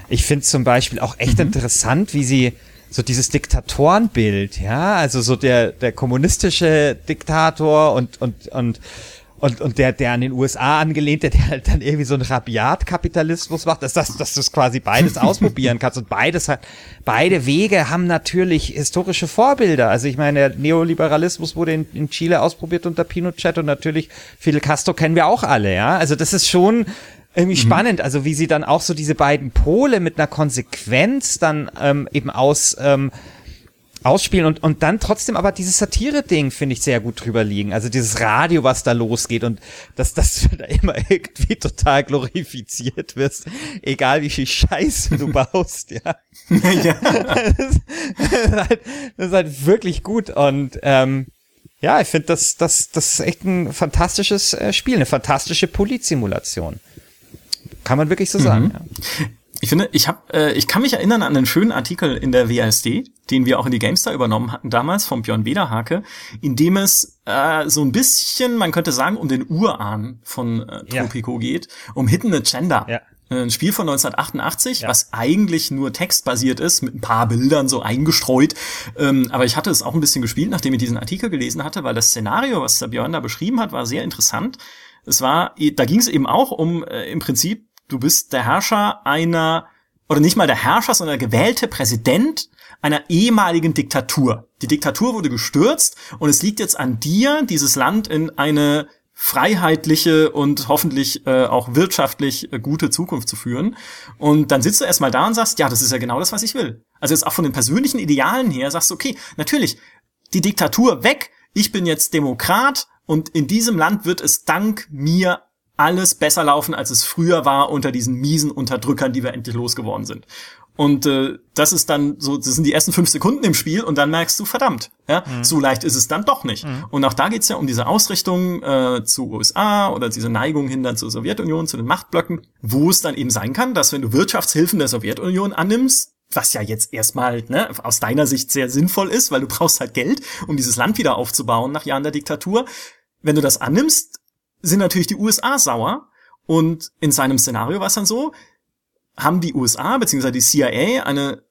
Ich finde zum Beispiel auch echt mhm. interessant, wie sie so dieses Diktatorenbild, ja, also so der, der kommunistische Diktator und, und, und und, und der, der an den USA angelehnt, der, der halt dann irgendwie so einen Rabiat-Kapitalismus macht, dass, dass, dass du es quasi beides ausprobieren kannst. Und beides hat, beide Wege haben natürlich historische Vorbilder. Also ich meine, der Neoliberalismus wurde in, in Chile ausprobiert unter Pinochet und natürlich Fidel Castro kennen wir auch alle, ja. Also das ist schon irgendwie mhm. spannend, also wie sie dann auch so diese beiden Pole mit einer Konsequenz dann ähm, eben aus ähm, ausspielen und, und dann trotzdem aber dieses Satire-Ding finde ich sehr gut drüber liegen. Also dieses Radio, was da losgeht und dass das da immer irgendwie total glorifiziert wirst, egal wie viel Scheiße du baust, ja. ja. Das, ist halt, das ist halt wirklich gut und ähm, ja, ich finde, das, das, das ist echt ein fantastisches äh, Spiel, eine fantastische Polizsimulation. Kann man wirklich so sagen. Mhm. Ja. Ich finde, ich habe, äh, ich kann mich erinnern an einen schönen Artikel in der WASD, den wir auch in die GameStar übernommen hatten damals vom Björn Wederhake, in dem es äh, so ein bisschen, man könnte sagen, um den Urahn von äh, Tropico ja. geht, um Hidden Agenda. Ja. Ein Spiel von 1988, ja. was eigentlich nur textbasiert ist, mit ein paar Bildern so eingestreut. Ähm, aber ich hatte es auch ein bisschen gespielt, nachdem ich diesen Artikel gelesen hatte, weil das Szenario, was der Björn da beschrieben hat, war sehr interessant. Es war, da ging es eben auch um äh, im Prinzip Du bist der Herrscher einer, oder nicht mal der Herrscher, sondern der gewählte Präsident einer ehemaligen Diktatur. Die Diktatur wurde gestürzt und es liegt jetzt an dir, dieses Land in eine freiheitliche und hoffentlich äh, auch wirtschaftlich äh, gute Zukunft zu führen. Und dann sitzt du erstmal da und sagst, ja, das ist ja genau das, was ich will. Also jetzt auch von den persönlichen Idealen her sagst du, okay, natürlich, die Diktatur weg, ich bin jetzt Demokrat und in diesem Land wird es dank mir alles besser laufen, als es früher war unter diesen miesen Unterdrückern, die wir endlich losgeworden sind. Und äh, das ist dann so, das sind die ersten fünf Sekunden im Spiel und dann merkst du, verdammt, ja, mhm. so leicht ist es dann doch nicht. Mhm. Und auch da geht's ja um diese Ausrichtung äh, zu USA oder diese Neigung hin dann zur Sowjetunion, zu den Machtblöcken, wo es dann eben sein kann, dass wenn du Wirtschaftshilfen der Sowjetunion annimmst, was ja jetzt erstmal ne, aus deiner Sicht sehr sinnvoll ist, weil du brauchst halt Geld, um dieses Land wieder aufzubauen nach Jahren der Diktatur. Wenn du das annimmst, sind natürlich die USA sauer. Und in seinem Szenario war es dann so, haben die USA bzw. die CIA eine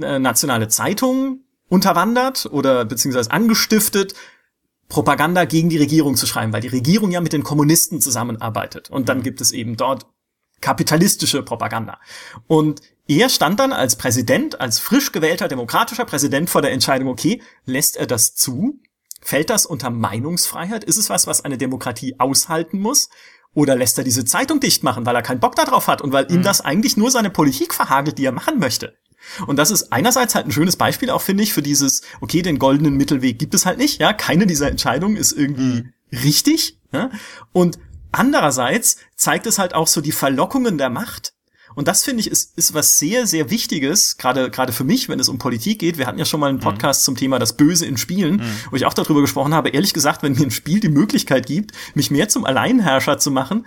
äh, nationale Zeitung unterwandert oder beziehungsweise angestiftet, Propaganda gegen die Regierung zu schreiben, weil die Regierung ja mit den Kommunisten zusammenarbeitet. Und dann gibt es eben dort kapitalistische Propaganda. Und er stand dann als Präsident, als frisch gewählter demokratischer Präsident vor der Entscheidung, okay, lässt er das zu? Fällt das unter Meinungsfreiheit? Ist es was, was eine Demokratie aushalten muss? Oder lässt er diese Zeitung dicht machen, weil er keinen Bock darauf hat und weil mhm. ihm das eigentlich nur seine Politik verhagelt, die er machen möchte? Und das ist einerseits halt ein schönes Beispiel auch, finde ich, für dieses, okay, den goldenen Mittelweg gibt es halt nicht, ja, keine dieser Entscheidungen ist irgendwie mhm. richtig, ja? Und andererseits zeigt es halt auch so die Verlockungen der Macht. Und das finde ich ist, ist was sehr, sehr Wichtiges, gerade, gerade für mich, wenn es um Politik geht. Wir hatten ja schon mal einen mhm. Podcast mhm. zum Thema das Böse in Spielen, mhm. wo ich auch darüber gesprochen habe. Ehrlich gesagt, wenn mir ein Spiel die Möglichkeit gibt, mich mehr zum Alleinherrscher zu machen,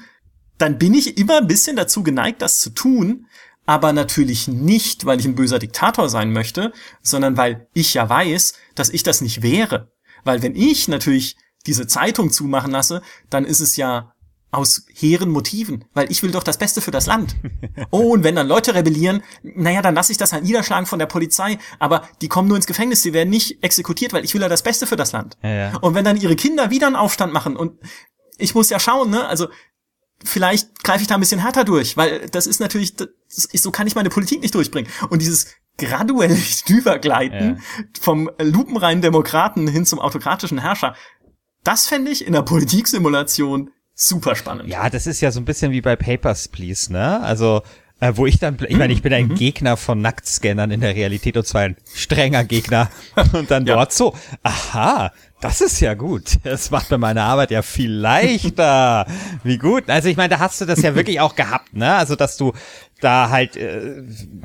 dann bin ich immer ein bisschen dazu geneigt, das zu tun, aber natürlich nicht, weil ich ein böser Diktator sein möchte, sondern weil ich ja weiß, dass ich das nicht wäre. Weil wenn ich natürlich diese Zeitung zumachen lasse, dann ist es ja aus hehren Motiven, weil ich will doch das Beste für das Land. Oh, und wenn dann Leute rebellieren, naja, dann lasse ich das halt niederschlagen von der Polizei, aber die kommen nur ins Gefängnis, die werden nicht exekutiert, weil ich will ja das Beste für das Land. Ja, ja. Und wenn dann ihre Kinder wieder einen Aufstand machen und ich muss ja schauen, ne, also vielleicht greife ich da ein bisschen härter durch, weil das ist natürlich, das ist, so kann ich meine Politik nicht durchbringen. Und dieses graduelle Übergleiten ja. vom lupenreinen Demokraten hin zum autokratischen Herrscher, das fände ich in der Politiksimulation super spannend. Ja, das ist ja so ein bisschen wie bei Papers, Please, ne? Also, äh, wo ich dann, ich meine, ich bin ein mhm. Gegner von Nacktscannern in der Realität und zwar ein strenger Gegner. Und dann ja. dort so, aha, das ist ja gut. Das macht mir meine Arbeit ja viel leichter. Wie gut. Also ich meine, da hast du das ja wirklich auch gehabt, ne? Also dass du da halt äh,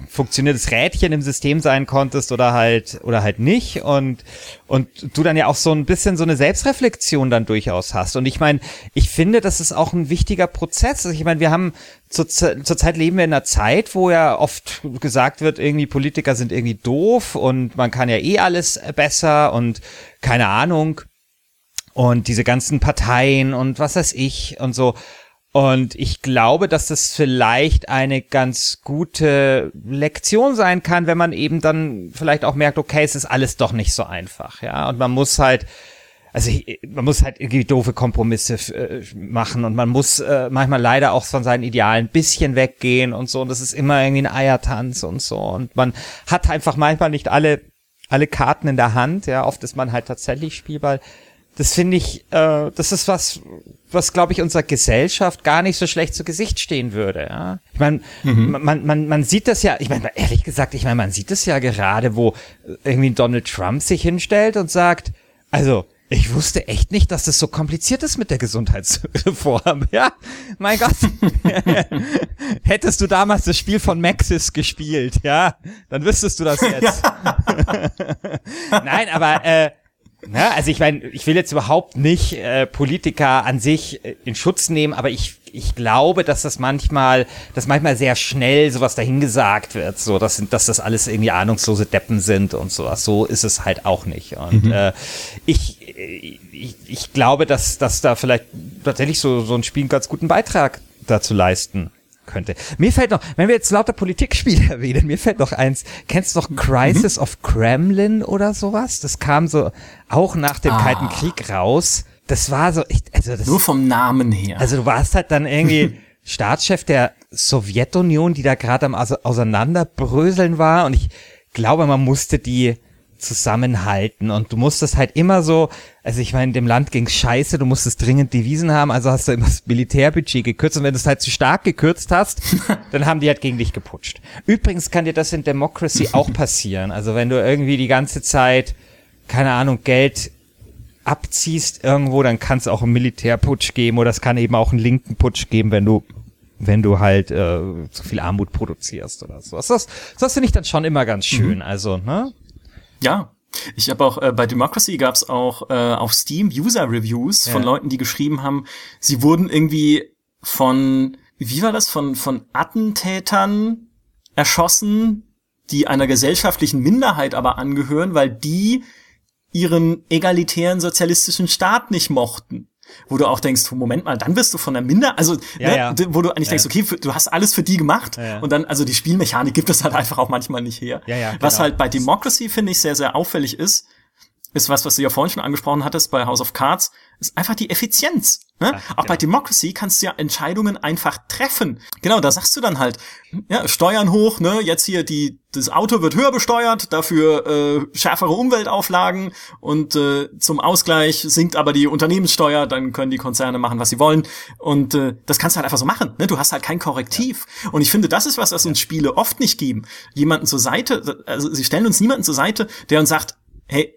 funktioniertes Rädchen im System sein konntest oder halt oder halt nicht. Und und du dann ja auch so ein bisschen so eine Selbstreflexion dann durchaus hast. Und ich meine ich finde das ist auch ein wichtiger Prozess. Also ich meine wir haben zur, zurzeit leben wir in einer Zeit wo ja oft gesagt wird irgendwie Politiker sind irgendwie doof und man kann ja eh alles besser und keine Ahnung. Und diese ganzen Parteien und was weiß ich und so und ich glaube, dass das vielleicht eine ganz gute Lektion sein kann, wenn man eben dann vielleicht auch merkt, okay, es ist alles doch nicht so einfach, ja. Und man muss halt, also man muss halt irgendwie doofe Kompromisse äh, machen und man muss äh, manchmal leider auch von seinen Idealen ein bisschen weggehen und so. Und das ist immer irgendwie ein Eiertanz und so. Und man hat einfach manchmal nicht alle alle Karten in der Hand. Ja, oft ist man halt tatsächlich Spielball das finde ich, äh, das ist was, was glaube ich unserer Gesellschaft gar nicht so schlecht zu Gesicht stehen würde. Ja? Ich meine, mhm. man, man, man sieht das ja, ich meine, ehrlich gesagt, ich meine, man sieht es ja gerade, wo irgendwie Donald Trump sich hinstellt und sagt, also, ich wusste echt nicht, dass das so kompliziert ist mit der Gesundheitsreform. Ja, mein Gott. Hättest du damals das Spiel von Maxis gespielt, ja, dann wüsstest du das jetzt. Nein, aber äh, na, also ich meine, ich will jetzt überhaupt nicht äh, Politiker an sich äh, in Schutz nehmen, aber ich, ich glaube, dass das manchmal, dass manchmal sehr schnell sowas dahingesagt wird, so dass, dass das alles irgendwie ahnungslose Deppen sind und sowas. So ist es halt auch nicht. Und mhm. äh, ich, ich, ich glaube, dass, dass da vielleicht tatsächlich so, so ein Spiel einen ganz guten Beitrag dazu leisten könnte. Mir fällt noch, wenn wir jetzt lauter Politikspiele erwähnen, mir fällt noch eins. Kennst du noch Crisis mhm. of Kremlin oder sowas? Das kam so auch nach dem ah. Kalten Krieg raus. Das war so, ich, also das, nur vom Namen her. Also du warst halt dann irgendwie Staatschef der Sowjetunion, die da gerade am Auseinanderbröseln war und ich glaube, man musste die zusammenhalten und du musstest halt immer so, also ich meine, dem Land ging's scheiße, du musstest dringend Devisen haben, also hast du immer das Militärbudget gekürzt und wenn du es halt zu stark gekürzt hast, dann haben die halt gegen dich geputscht. Übrigens kann dir das in Democracy auch passieren, also wenn du irgendwie die ganze Zeit, keine Ahnung, Geld abziehst irgendwo, dann kann es auch einen Militärputsch geben oder es kann eben auch einen linken Putsch geben, wenn du wenn du halt äh, zu viel Armut produzierst oder so. Das, das finde ich dann schon immer ganz schön. Mhm. Also, ne? Ja, ich habe auch äh, bei Democracy gab es auch äh, auf Steam User Reviews ja. von Leuten, die geschrieben haben, sie wurden irgendwie von wie war das von von Attentätern erschossen, die einer gesellschaftlichen Minderheit aber angehören, weil die ihren egalitären sozialistischen Staat nicht mochten wo du auch denkst, Moment mal, dann bist du von der Minder, also ja, ne, ja. wo du eigentlich ja. denkst, okay, für, du hast alles für die gemacht und dann, also die Spielmechanik gibt es halt einfach auch manchmal nicht her. Ja, Was genau. halt bei Democracy, finde ich, sehr, sehr auffällig ist, ist was, was du ja vorhin schon angesprochen hattest bei House of Cards, ist einfach die Effizienz. Ne? Ja, auch bei genau. Democracy kannst du ja Entscheidungen einfach treffen. Genau, da sagst du dann halt, ja, Steuern hoch, ne, jetzt hier die, das Auto wird höher besteuert, dafür äh, schärfere Umweltauflagen und äh, zum Ausgleich sinkt aber die Unternehmenssteuer, dann können die Konzerne machen, was sie wollen. Und äh, das kannst du halt einfach so machen. Ne? Du hast halt kein Korrektiv. Und ich finde, das ist was, was uns Spiele oft nicht geben. Jemanden zur Seite, also sie stellen uns niemanden zur Seite, der uns sagt, hey,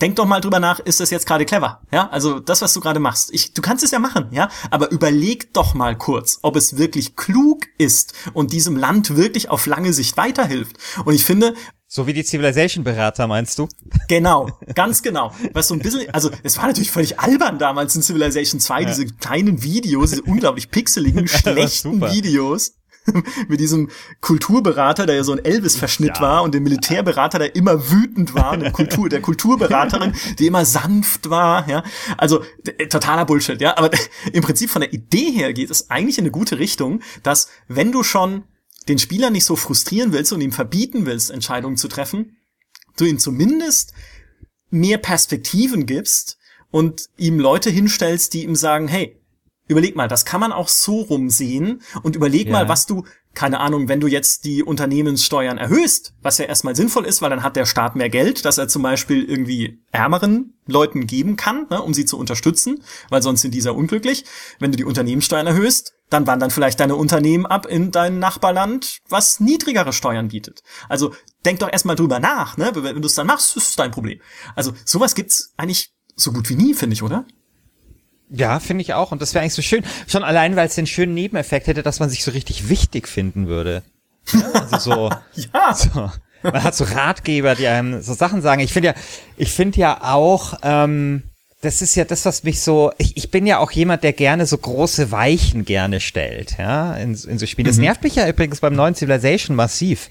denk doch mal drüber nach, ist das jetzt gerade clever? Ja, also das, was du gerade machst. Ich, du kannst es ja machen, ja, aber überleg doch mal kurz, ob es wirklich klug ist und diesem Land wirklich auf lange Sicht weiterhilft. Und ich finde, So wie die Civilization-Berater, meinst du? Genau, ganz genau. Was so ein bisschen, also es war natürlich völlig albern damals in Civilization 2, diese kleinen Videos, diese unglaublich pixeligen, schlechten. Videos. Mit diesem Kulturberater, der ja so ein Elvis-Verschnitt Ja. war und dem Militärberater, der immer wütend war, und Kultur, der Kulturberaterin, die immer sanft war, ja. Also d- totaler Bullshit, ja. Aber im Prinzip von der Idee her geht es eigentlich in eine gute Richtung, dass wenn du schon den Spieler nicht so frustrieren willst und ihm verbieten willst, Entscheidungen zu treffen, du ihm zumindest mehr Perspektiven gibst und ihm Leute hinstellst, die ihm sagen, hey, überleg mal, das kann man auch so rumsehen und überleg Ja. mal, was du, keine Ahnung, wenn du jetzt die Unternehmenssteuern erhöhst, was ja erstmal sinnvoll ist, weil dann hat der Staat mehr Geld, dass er zum Beispiel irgendwie ärmeren Leuten geben kann, ne, um sie zu unterstützen, weil sonst sind die sehr unglücklich. Wenn du die Unternehmenssteuern erhöhst, dann wandern vielleicht deine Unternehmen ab in dein Nachbarland, was niedrigere Steuern bietet. Also denk doch erstmal drüber nach, ne? Wenn du es dann machst, ist es dein Problem. Also sowas gibt's eigentlich so gut wie nie, finde ich, oder? Ja, finde ich auch. Und das wäre eigentlich so schön. Schon allein, weil es den schönen Nebeneffekt hätte, dass man sich so richtig wichtig finden würde. Ja, also so, Ja. so. Man hat so Ratgeber, die einem so Sachen sagen. Ich finde ja, ich finde ja auch, ähm, das ist ja das, was mich so, ich, ich bin ja auch jemand, der gerne so große Weichen gerne stellt, ja, in, in so Spielen. Das nervt mich ja übrigens beim neuen Civilization massiv.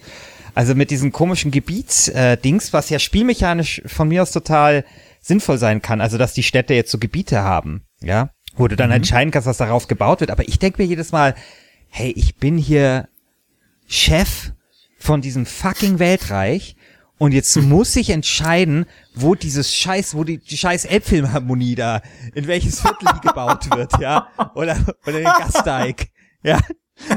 Also mit diesen komischen Gebietsdings, äh, Dings, was ja spielmechanisch von mir aus total sinnvoll sein kann. Also dass die Städte jetzt so Gebiete haben, ja, wo du dann entscheiden kannst, was darauf gebaut wird. Aber ich denke mir jedes Mal, hey, ich bin hier Chef von diesem fucking Weltreich und jetzt muss ich entscheiden, wo dieses Scheiß, wo die, die scheiß Elbphilharmonie da, in welches Viertel die gebaut wird, ja, oder, oder den Gasteig, ja.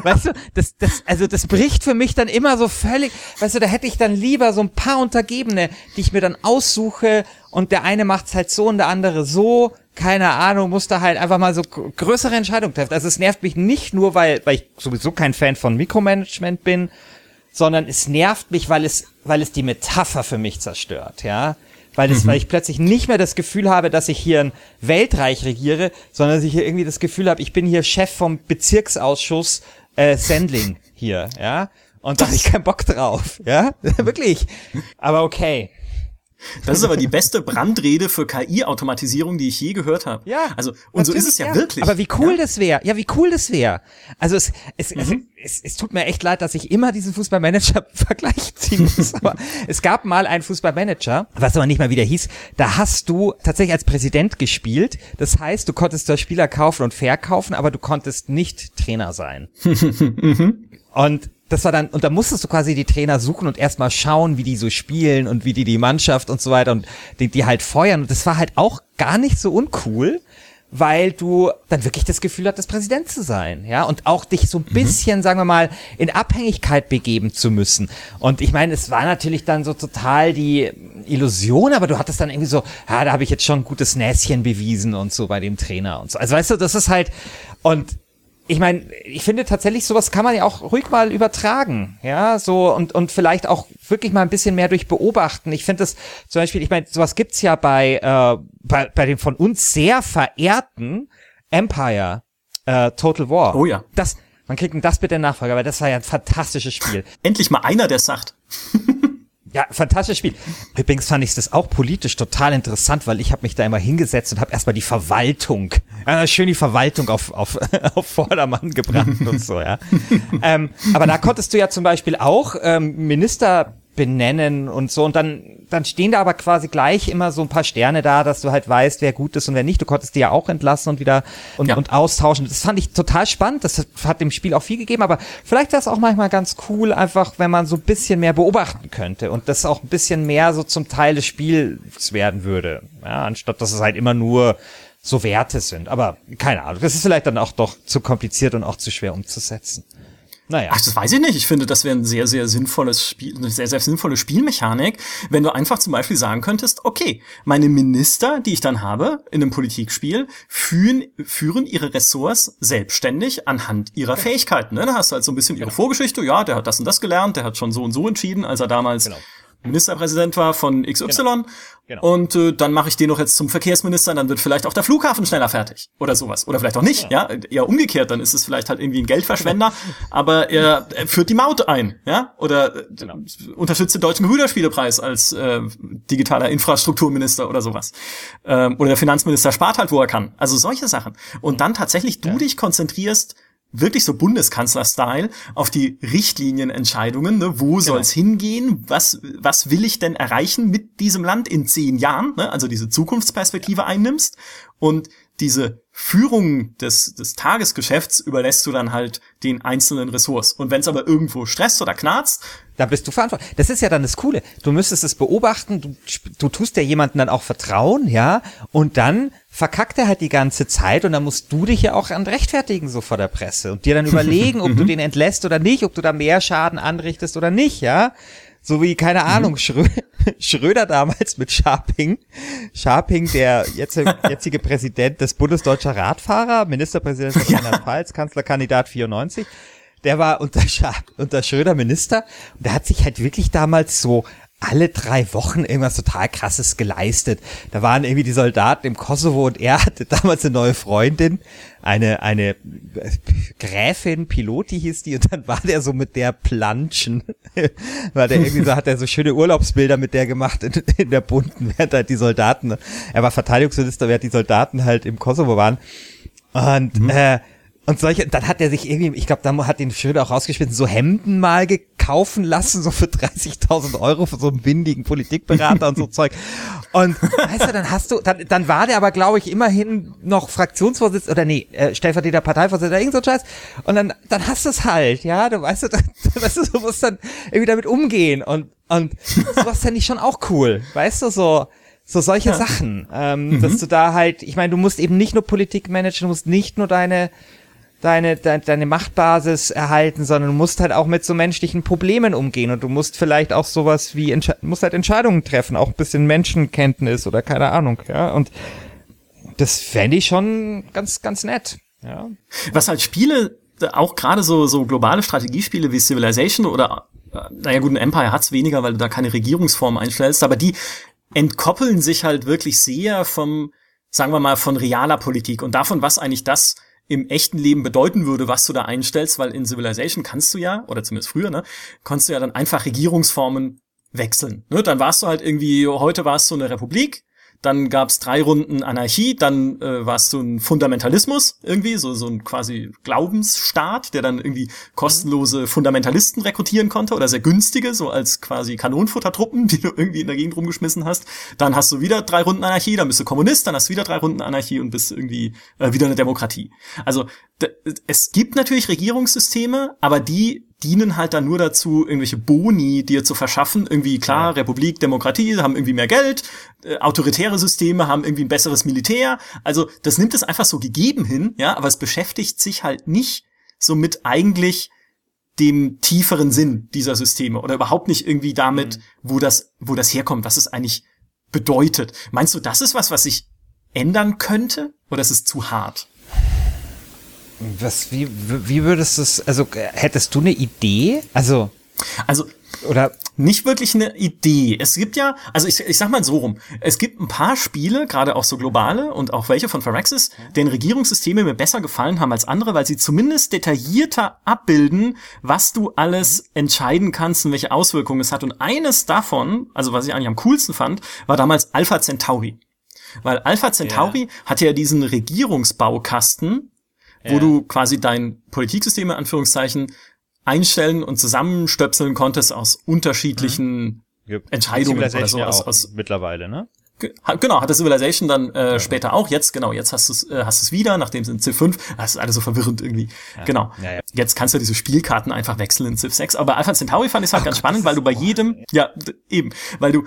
Weißt du, das, das, also das bricht für mich dann immer so völlig, weißt du, da hätte ich dann lieber so ein paar Untergebene, die ich mir dann aussuche und der eine macht's halt so und der andere so, keine Ahnung, muss da halt einfach mal so gr- größere Entscheidungen treffen. Also es nervt mich nicht nur, weil, weil ich sowieso kein Fan von Mikromanagement bin, sondern es nervt mich, weil es, weil es die Metapher für mich zerstört, ja. Weil es, weil ich plötzlich nicht mehr das Gefühl habe, dass ich hier ein Weltreich regiere, sondern dass ich hier irgendwie das Gefühl habe, ich bin hier Chef vom Bezirksausschuss äh, Sendling hier, ja. Und da habe ich keinen Bock drauf, ja. Wirklich. Aber okay. Das ist aber die beste Brandrede für KI-Automatisierung, die ich je gehört habe. Ja. Also, und so ist es ja, wirklich. Aber wie cool ja? das wäre. Ja, wie cool das wäre. Also es, es, Mhm. es, es, es tut mir echt leid, dass ich immer diesen Fußballmanager-Vergleich ziehen muss. aber es gab mal einen Fußballmanager, was aber nicht mal wieder hieß, da hast du tatsächlich als Präsident gespielt. Das heißt, du konntest da Spieler kaufen und verkaufen, aber du konntest nicht Trainer sein. Und das war dann, und da musstest du quasi die Trainer suchen und erstmal schauen, wie die so spielen und wie die die Mannschaft und so weiter und die, die halt feuern. Und das war halt auch gar nicht so uncool, weil du dann wirklich das Gefühl hattest, Präsident zu sein, ja, und auch dich so ein bisschen, sagen wir mal, in Abhängigkeit begeben zu müssen. Und ich meine, es war natürlich dann so total die Illusion, aber du hattest dann irgendwie so, ja, da habe ich jetzt schon ein gutes Näschen bewiesen und so bei dem Trainer und so. Also weißt du, das ist halt, und ich meine, ich finde tatsächlich, sowas kann man ja auch ruhig mal übertragen, ja, so und, und vielleicht auch wirklich mal ein bisschen mehr durch beobachten. Ich finde das zum Beispiel, ich meine, sowas gibt's ja bei, äh, bei, bei dem von uns sehr verehrten Empire äh, Total War. Oh ja. Das, man kriegt denn das bitte in Nachfolger, weil das war ja ein fantastisches Spiel. Endlich mal einer, der sagt. Ja, fantastisches Spiel. Übrigens fand ich das auch politisch total interessant, weil ich habe mich da immer hingesetzt und habe erstmal die Verwaltung, äh, schön die Verwaltung auf, auf, auf Vordermann gebracht und so, ja. ähm, aber da konntest du ja zum Beispiel auch ähm, Minister benennen und so und dann dann stehen da aber quasi gleich immer so ein paar Sterne da, dass du halt weißt, wer gut ist und wer nicht. Du konntest die ja auch entlassen und wieder und, ja. und austauschen. Das fand ich total spannend. Das hat dem Spiel auch viel gegeben, aber vielleicht wäre es auch manchmal ganz cool, einfach wenn man so ein bisschen mehr beobachten könnte und das auch ein bisschen mehr so zum Teil des Spiels werden würde. Ja, anstatt dass es halt immer nur so Werte sind. Aber keine Ahnung. Das ist vielleicht dann auch doch zu kompliziert und auch zu schwer umzusetzen. Naja. Ach, das weiß ich nicht. Ich finde, das wäre ein sehr, sehr sinnvolles Spiel, eine sehr, sehr sinnvolle Spielmechanik, wenn du einfach zum Beispiel sagen könntest, okay, meine Minister, die ich dann habe in einem Politikspiel, führen, führen ihre Ressorts selbstständig anhand ihrer. Fähigkeiten. Ne? Da hast du halt so ein bisschen ihre genau. Vorgeschichte. Ja, der hat das und das gelernt, der hat schon so und so entschieden, als er damals genau. Ministerpräsident war von XY. Genau. Genau. Und äh, dann mache ich den noch jetzt zum Verkehrsminister, dann wird vielleicht auch der Flughafen schneller fertig oder sowas. Oder vielleicht auch nicht, ja. ja? Eher umgekehrt, dann ist es vielleicht halt irgendwie ein Geldverschwender, aber er, er führt die Maut ein, ja? Oder äh, genau. unterstützt den Deutschen Computerspielepreis als äh, digitaler Infrastrukturminister oder sowas. Ähm, oder der Finanzminister spart halt, wo er kann. Also solche Sachen. Und dann tatsächlich du ja. dich konzentrierst wirklich so Bundeskanzler-Style auf die Richtlinienentscheidungen. Ne? Wo genau. soll es hingehen? Was, was will ich denn erreichen mit diesem Land in zehn Jahren? Ne? Also diese Zukunftsperspektive einnimmst und diese Führung des, des Tagesgeschäfts überlässt du dann halt den einzelnen Ressorts. Und wenn es aber irgendwo stresst oder knarzt, da bist du verantwortlich. Das ist ja dann das Coole. Du müsstest es beobachten, du, du tust ja jemanden dann auch vertrauen, ja, und dann verkackt er halt die ganze Zeit und dann musst du dich ja auch an rechtfertigen so vor der Presse und dir dann überlegen, ob du den entlässt oder nicht, ob du da mehr Schaden anrichtest oder nicht, ja. So wie, keine mhm. Ahnung, Schrö Schröder damals mit Scharping. Scharping, der jetzt, jetzige Präsident des Bundesdeutscher Radfahrer, Ministerpräsident von Rheinland-Pfalz, Kanzlerkandidat 94 der war unter, unter Schröder Minister und der hat sich halt wirklich damals so alle drei Wochen irgendwas total krasses geleistet. Da waren irgendwie die Soldaten im Kosovo und er hatte damals eine neue Freundin, eine, eine Gräfin, Piloti hieß die, und dann war der so mit der Planschen. war der irgendwie so, hat er so schöne Urlaubsbilder mit der gemacht in, in der bunten, während halt die Soldaten, er war Verteidigungsminister, während die Soldaten halt im Kosovo waren. Und mhm. äh, und solche, dann hat er sich irgendwie, ich glaube, da hat den Schröder auch rausgeschmissen, so Hemden mal gekaufen lassen, so für 30.000 Euro für so einen windigen Politikberater und so Zeug. Und weißt du, dann hast du, dann, dann war der aber, glaube ich, immerhin noch Fraktionsvorsitzender, oder nee, äh, stellvertretender Parteivorsitzender, irgend so Scheiß. Und dann, dann hast du es halt, ja, du weißt du, dann, weißt du, du musst dann irgendwie damit umgehen. Und, und sowas fände ich schon auch cool, weißt du, so, so solche ja. Sachen, ähm, mhm. dass du da halt, ich meine, du musst eben nicht nur Politik managen, du musst nicht nur deine deine, de, deine Machtbasis erhalten, sondern du musst halt auch mit so menschlichen Problemen umgehen und du musst vielleicht auch sowas wie, musst halt Entscheidungen treffen, auch ein bisschen Menschenkenntnis oder keine Ahnung, ja, und das fände ich schon ganz, ganz nett, ja. Was halt Spiele, auch gerade so, so globale Strategiespiele wie Civilization oder, äh, naja gut, ein Empire hat's weniger, weil du da keine Regierungsform einstellst, aber die entkoppeln sich halt wirklich sehr vom, sagen wir mal, von realer Politik und davon, was eigentlich das im echten Leben bedeuten würde, was du da einstellst, weil in Civilization kannst du ja, oder zumindest früher, ne, kannst du ja dann einfach Regierungsformen wechseln. Ne? Dann warst du halt irgendwie, heute warst du eine Republik, dann gab's drei Runden Anarchie, dann äh, war es so ein Fundamentalismus irgendwie, so, so ein quasi Glaubensstaat, der dann irgendwie kostenlose Fundamentalisten rekrutieren konnte oder sehr günstige, so als quasi Kanonenfuttertruppen, die du irgendwie in der Gegend rumgeschmissen hast. Dann hast du wieder drei Runden Anarchie, dann bist du Kommunist, dann hast du wieder drei Runden Anarchie und bist irgendwie äh, wieder eine Demokratie. Also es gibt natürlich Regierungssysteme, aber die dienen halt dann nur dazu, irgendwelche Boni dir zu verschaffen. Irgendwie klar, ja. Republik, Demokratie haben irgendwie mehr Geld, äh, autoritäre Systeme haben irgendwie ein besseres Militär. Also das nimmt es einfach so gegeben hin, ja, aber es beschäftigt sich halt nicht so mit eigentlich dem tieferen Sinn dieser Systeme oder überhaupt nicht irgendwie damit, mhm. wo das, wo das herkommt, was es eigentlich bedeutet. Meinst du, das ist was, was sich ändern könnte oder ist es zu hart? Was, wie, wie würdest du es, also hättest du eine Idee? Also. Also, oder nicht wirklich eine Idee. Es gibt ja, also ich, ich sag mal so rum, es gibt ein paar Spiele, gerade auch so globale und auch welche von Phyrexis, denen Regierungssysteme mir besser gefallen haben als andere, weil sie zumindest detaillierter abbilden, was du alles entscheiden kannst und welche Auswirkungen es hat. Und eines davon, also was ich eigentlich am coolsten fand, war damals Alpha Centauri. Weil Alpha Centauri ja. hatte ja diesen Regierungsbaukasten, wo ja. du quasi dein Politiksystem in Anführungszeichen einstellen und zusammenstöpseln konntest aus unterschiedlichen mhm. Entscheidungen oder so. Aus, aus, mittlerweile, ne? Genau, hat das Civilization dann äh, ja. später auch. Jetzt, genau, jetzt hast du es äh, hast du's wieder, nachdem es in Civ 5, das ist alles so verwirrend irgendwie. Ja. Genau. Ja, ja. Jetzt kannst du diese Spielkarten einfach wechseln in Civ 6. Aber Alpha Centauri fand ich es halt oh ganz Gott, spannend, weil du bei jedem, ja, eben, weil du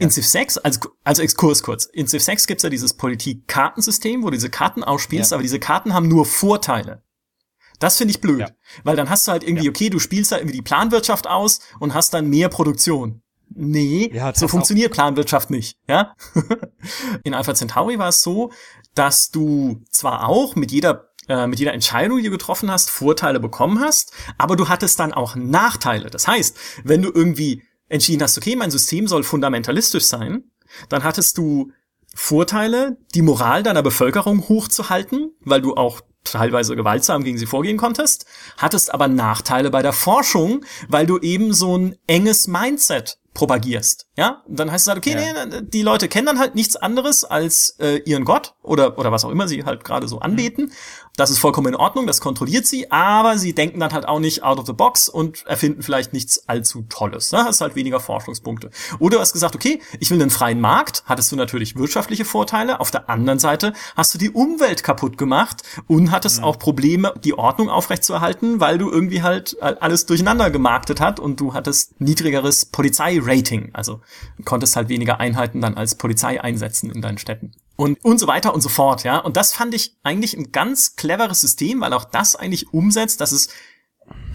in Civ 6, also, also Exkurs kurz, in Civ 6 gibt's ja dieses Politik-Kartensystem, wo du diese Karten ausspielst, aber diese Karten haben nur Vorteile. Das finde ich blöd. Ja. Weil dann hast du halt irgendwie, ja. okay, du spielst da irgendwie die Planwirtschaft aus und hast dann mehr Produktion. Nee, ja, so funktioniert Planwirtschaft nicht, ja? In Alpha Centauri war es so, dass du zwar auch mit jeder äh, mit jeder Entscheidung, die du getroffen hast, Vorteile bekommen hast, aber du hattest dann auch Nachteile. Das heißt, wenn du irgendwie entschieden hast, okay, mein System soll fundamentalistisch sein, dann hattest du Vorteile, die Moral deiner Bevölkerung hochzuhalten, weil du auch teilweise gewaltsam gegen sie vorgehen konntest, hattest aber Nachteile bei der Forschung, weil du eben so ein enges Mindset propagierst. Ja, und dann heißt es halt, okay, ja. nee, die Leute kennen dann halt nichts anderes als äh, ihren Gott oder oder was auch immer sie halt gerade so anbeten. Mhm. Das ist vollkommen in Ordnung, das kontrolliert sie, aber sie denken dann halt auch nicht out of the box und erfinden vielleicht nichts allzu Tolles. Ne? Hast halt weniger Forschungspunkte. Oder du hast gesagt, okay, ich will einen freien Markt, hattest du natürlich wirtschaftliche Vorteile. Auf der anderen Seite hast du die Umwelt kaputt gemacht und hattest mhm. auch Probleme, die Ordnung aufrechtzuerhalten, weil du irgendwie halt alles durcheinander gemarktet hat und du hattest niedrigeres Polizeirating. Also konntest halt weniger Einheiten dann als Polizei einsetzen in deinen Städten. Und, und so weiter und so fort, ja. Und das fand ich eigentlich ein ganz cleveres System, weil auch das eigentlich umsetzt, dass es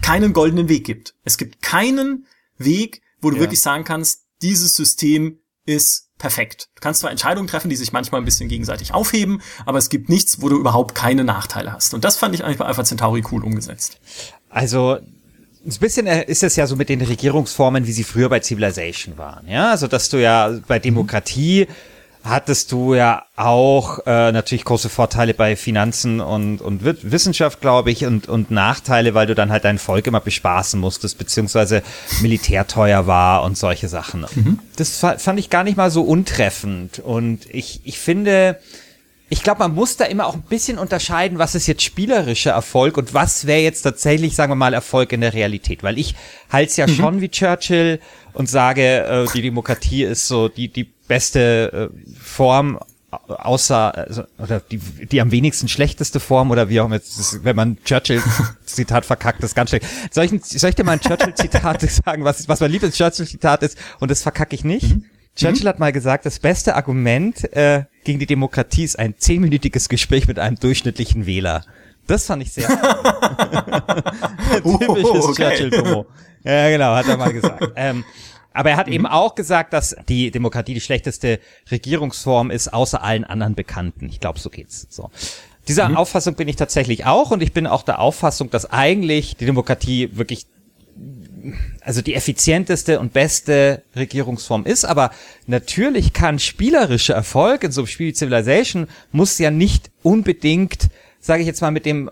keinen goldenen Weg gibt. Es gibt keinen Weg, wo du ja. wirklich sagen kannst, dieses System ist perfekt. Du kannst zwar Entscheidungen treffen, die sich manchmal ein bisschen gegenseitig aufheben, aber es gibt nichts, wo du überhaupt keine Nachteile hast. Und das fand ich eigentlich bei Alpha Centauri cool umgesetzt. Also ein bisschen äh, ist es ja so mit den Regierungsformen, wie sie früher bei Civilization waren. Ja, also dass du ja bei Demokratie hattest du ja auch äh, natürlich große Vorteile bei Finanzen und, und Wissenschaft, glaube ich, und, und Nachteile, weil du dann halt dein Volk immer bespaßen musstest, beziehungsweise Militär teuer war und solche Sachen. Mhm. Das fand ich gar nicht mal so untreffend. Und ich, ich finde, ich glaube, man muss da immer auch ein bisschen unterscheiden, was ist jetzt spielerischer Erfolg und was wäre jetzt tatsächlich, sagen wir mal, Erfolg in der Realität. Weil ich halte es ja mhm. schon wie Churchill und sage, äh, die Demokratie ist so die, die beste äh, Form außer also, oder die, die am wenigsten schlechteste Form oder wie auch immer, wenn man Churchill Zitat verkackt, ist ganz schlecht. Soll ich, soll ich dir mal ein Churchill Zitat sagen, was, was mein liebes Churchill Zitat ist und das verkacke ich nicht? Mhm. Churchill mhm. hat mal gesagt, das beste Argument äh, gegen die Demokratie ist ein zehnminütiges Gespräch mit einem durchschnittlichen Wähler. Das fand ich sehr oh, Typisches okay. Churchill-Promo. Ja, genau, hat er mal gesagt. Ähm, aber er hat mhm. eben auch gesagt, dass die Demokratie die schlechteste Regierungsform ist, außer allen anderen Bekannten. Ich glaube, so geht's. So. Dieser mhm. Auffassung bin ich tatsächlich auch und ich bin auch der Auffassung, dass eigentlich die Demokratie wirklich also die effizienteste und beste Regierungsform ist, aber natürlich kann spielerischer Erfolg in so einem Spiel Civilization muss ja nicht unbedingt, sage ich jetzt mal, mit dem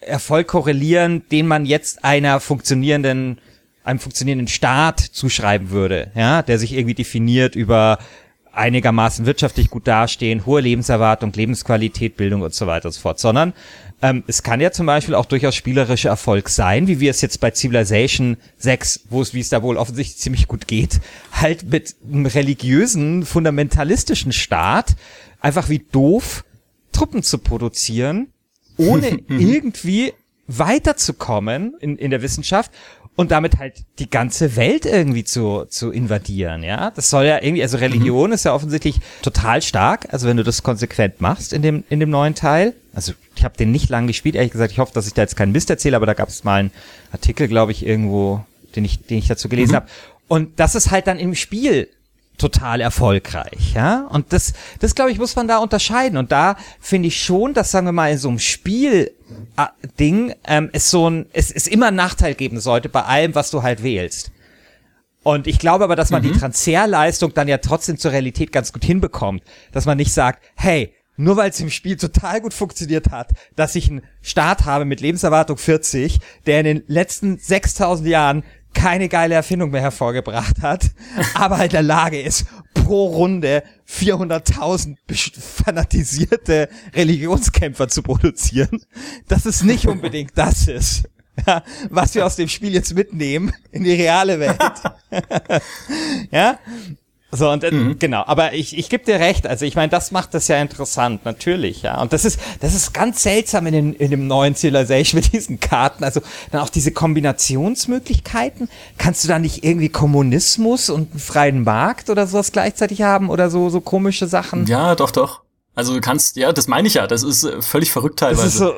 Erfolg korrelieren, den man jetzt einer funktionierenden einem funktionierenden Staat zuschreiben würde, ja, der sich irgendwie definiert über einigermaßen wirtschaftlich gut dastehen, hohe Lebenserwartung, Lebensqualität, Bildung und so weiter und so fort, sondern ähm, es kann ja zum Beispiel auch durchaus spielerischer Erfolg sein, wie wir es jetzt bei Civilization 6, wo es, wie es da wohl offensichtlich ziemlich gut geht, halt mit einem religiösen, fundamentalistischen Staat einfach wie doof Truppen zu produzieren, ohne irgendwie weiterzukommen in, in der Wissenschaft und damit halt die ganze Welt irgendwie zu, zu invadieren, ja. Das soll ja irgendwie, also Religion mhm. ist ja offensichtlich total stark, also wenn du das konsequent machst in dem, in dem neuen Teil. Also ich habe den nicht lang gespielt, ehrlich gesagt, ich hoffe, dass ich da jetzt keinen Mist erzähle, aber da gab es mal einen Artikel, glaube ich, irgendwo, den ich, den ich dazu gelesen mhm. habe. Und das ist halt dann im Spiel total erfolgreich, ja. Und das, das glaube ich, muss man da unterscheiden. Und da finde ich schon, dass sagen wir mal in so einem Spiel Ding ähm, es so ein, es ist immer ein Nachteil geben sollte bei allem, was du halt wählst. Und ich glaube aber, dass man mhm. die Transferleistung dann ja trotzdem zur Realität ganz gut hinbekommt. Dass man nicht sagt, hey, nur weil es im Spiel total gut funktioniert hat, dass ich einen Start habe mit Lebenserwartung 40, der in den letzten 6000 Jahren keine geile Erfindung mehr hervorgebracht hat, aber in der Lage ist, pro Runde 400.000 fanatisierte Religionskämpfer zu produzieren, dass es nicht unbedingt das ist, ja, was wir aus dem Spiel jetzt mitnehmen in die reale Welt. ja, so, und äh, mhm. genau, aber ich, ich gebe dir recht, also ich meine, das macht das ja interessant, natürlich, ja. Und das ist, das ist ganz seltsam in, den, in dem neuen Civilization mit diesen Karten. Also dann auch diese Kombinationsmöglichkeiten. Kannst du da nicht irgendwie Kommunismus und einen freien Markt oder sowas gleichzeitig haben oder so, so komische Sachen? Ja, doch, doch. Also du kannst, ja, das meine ich ja, das ist äh, völlig verrückt teilweise. Das ist so,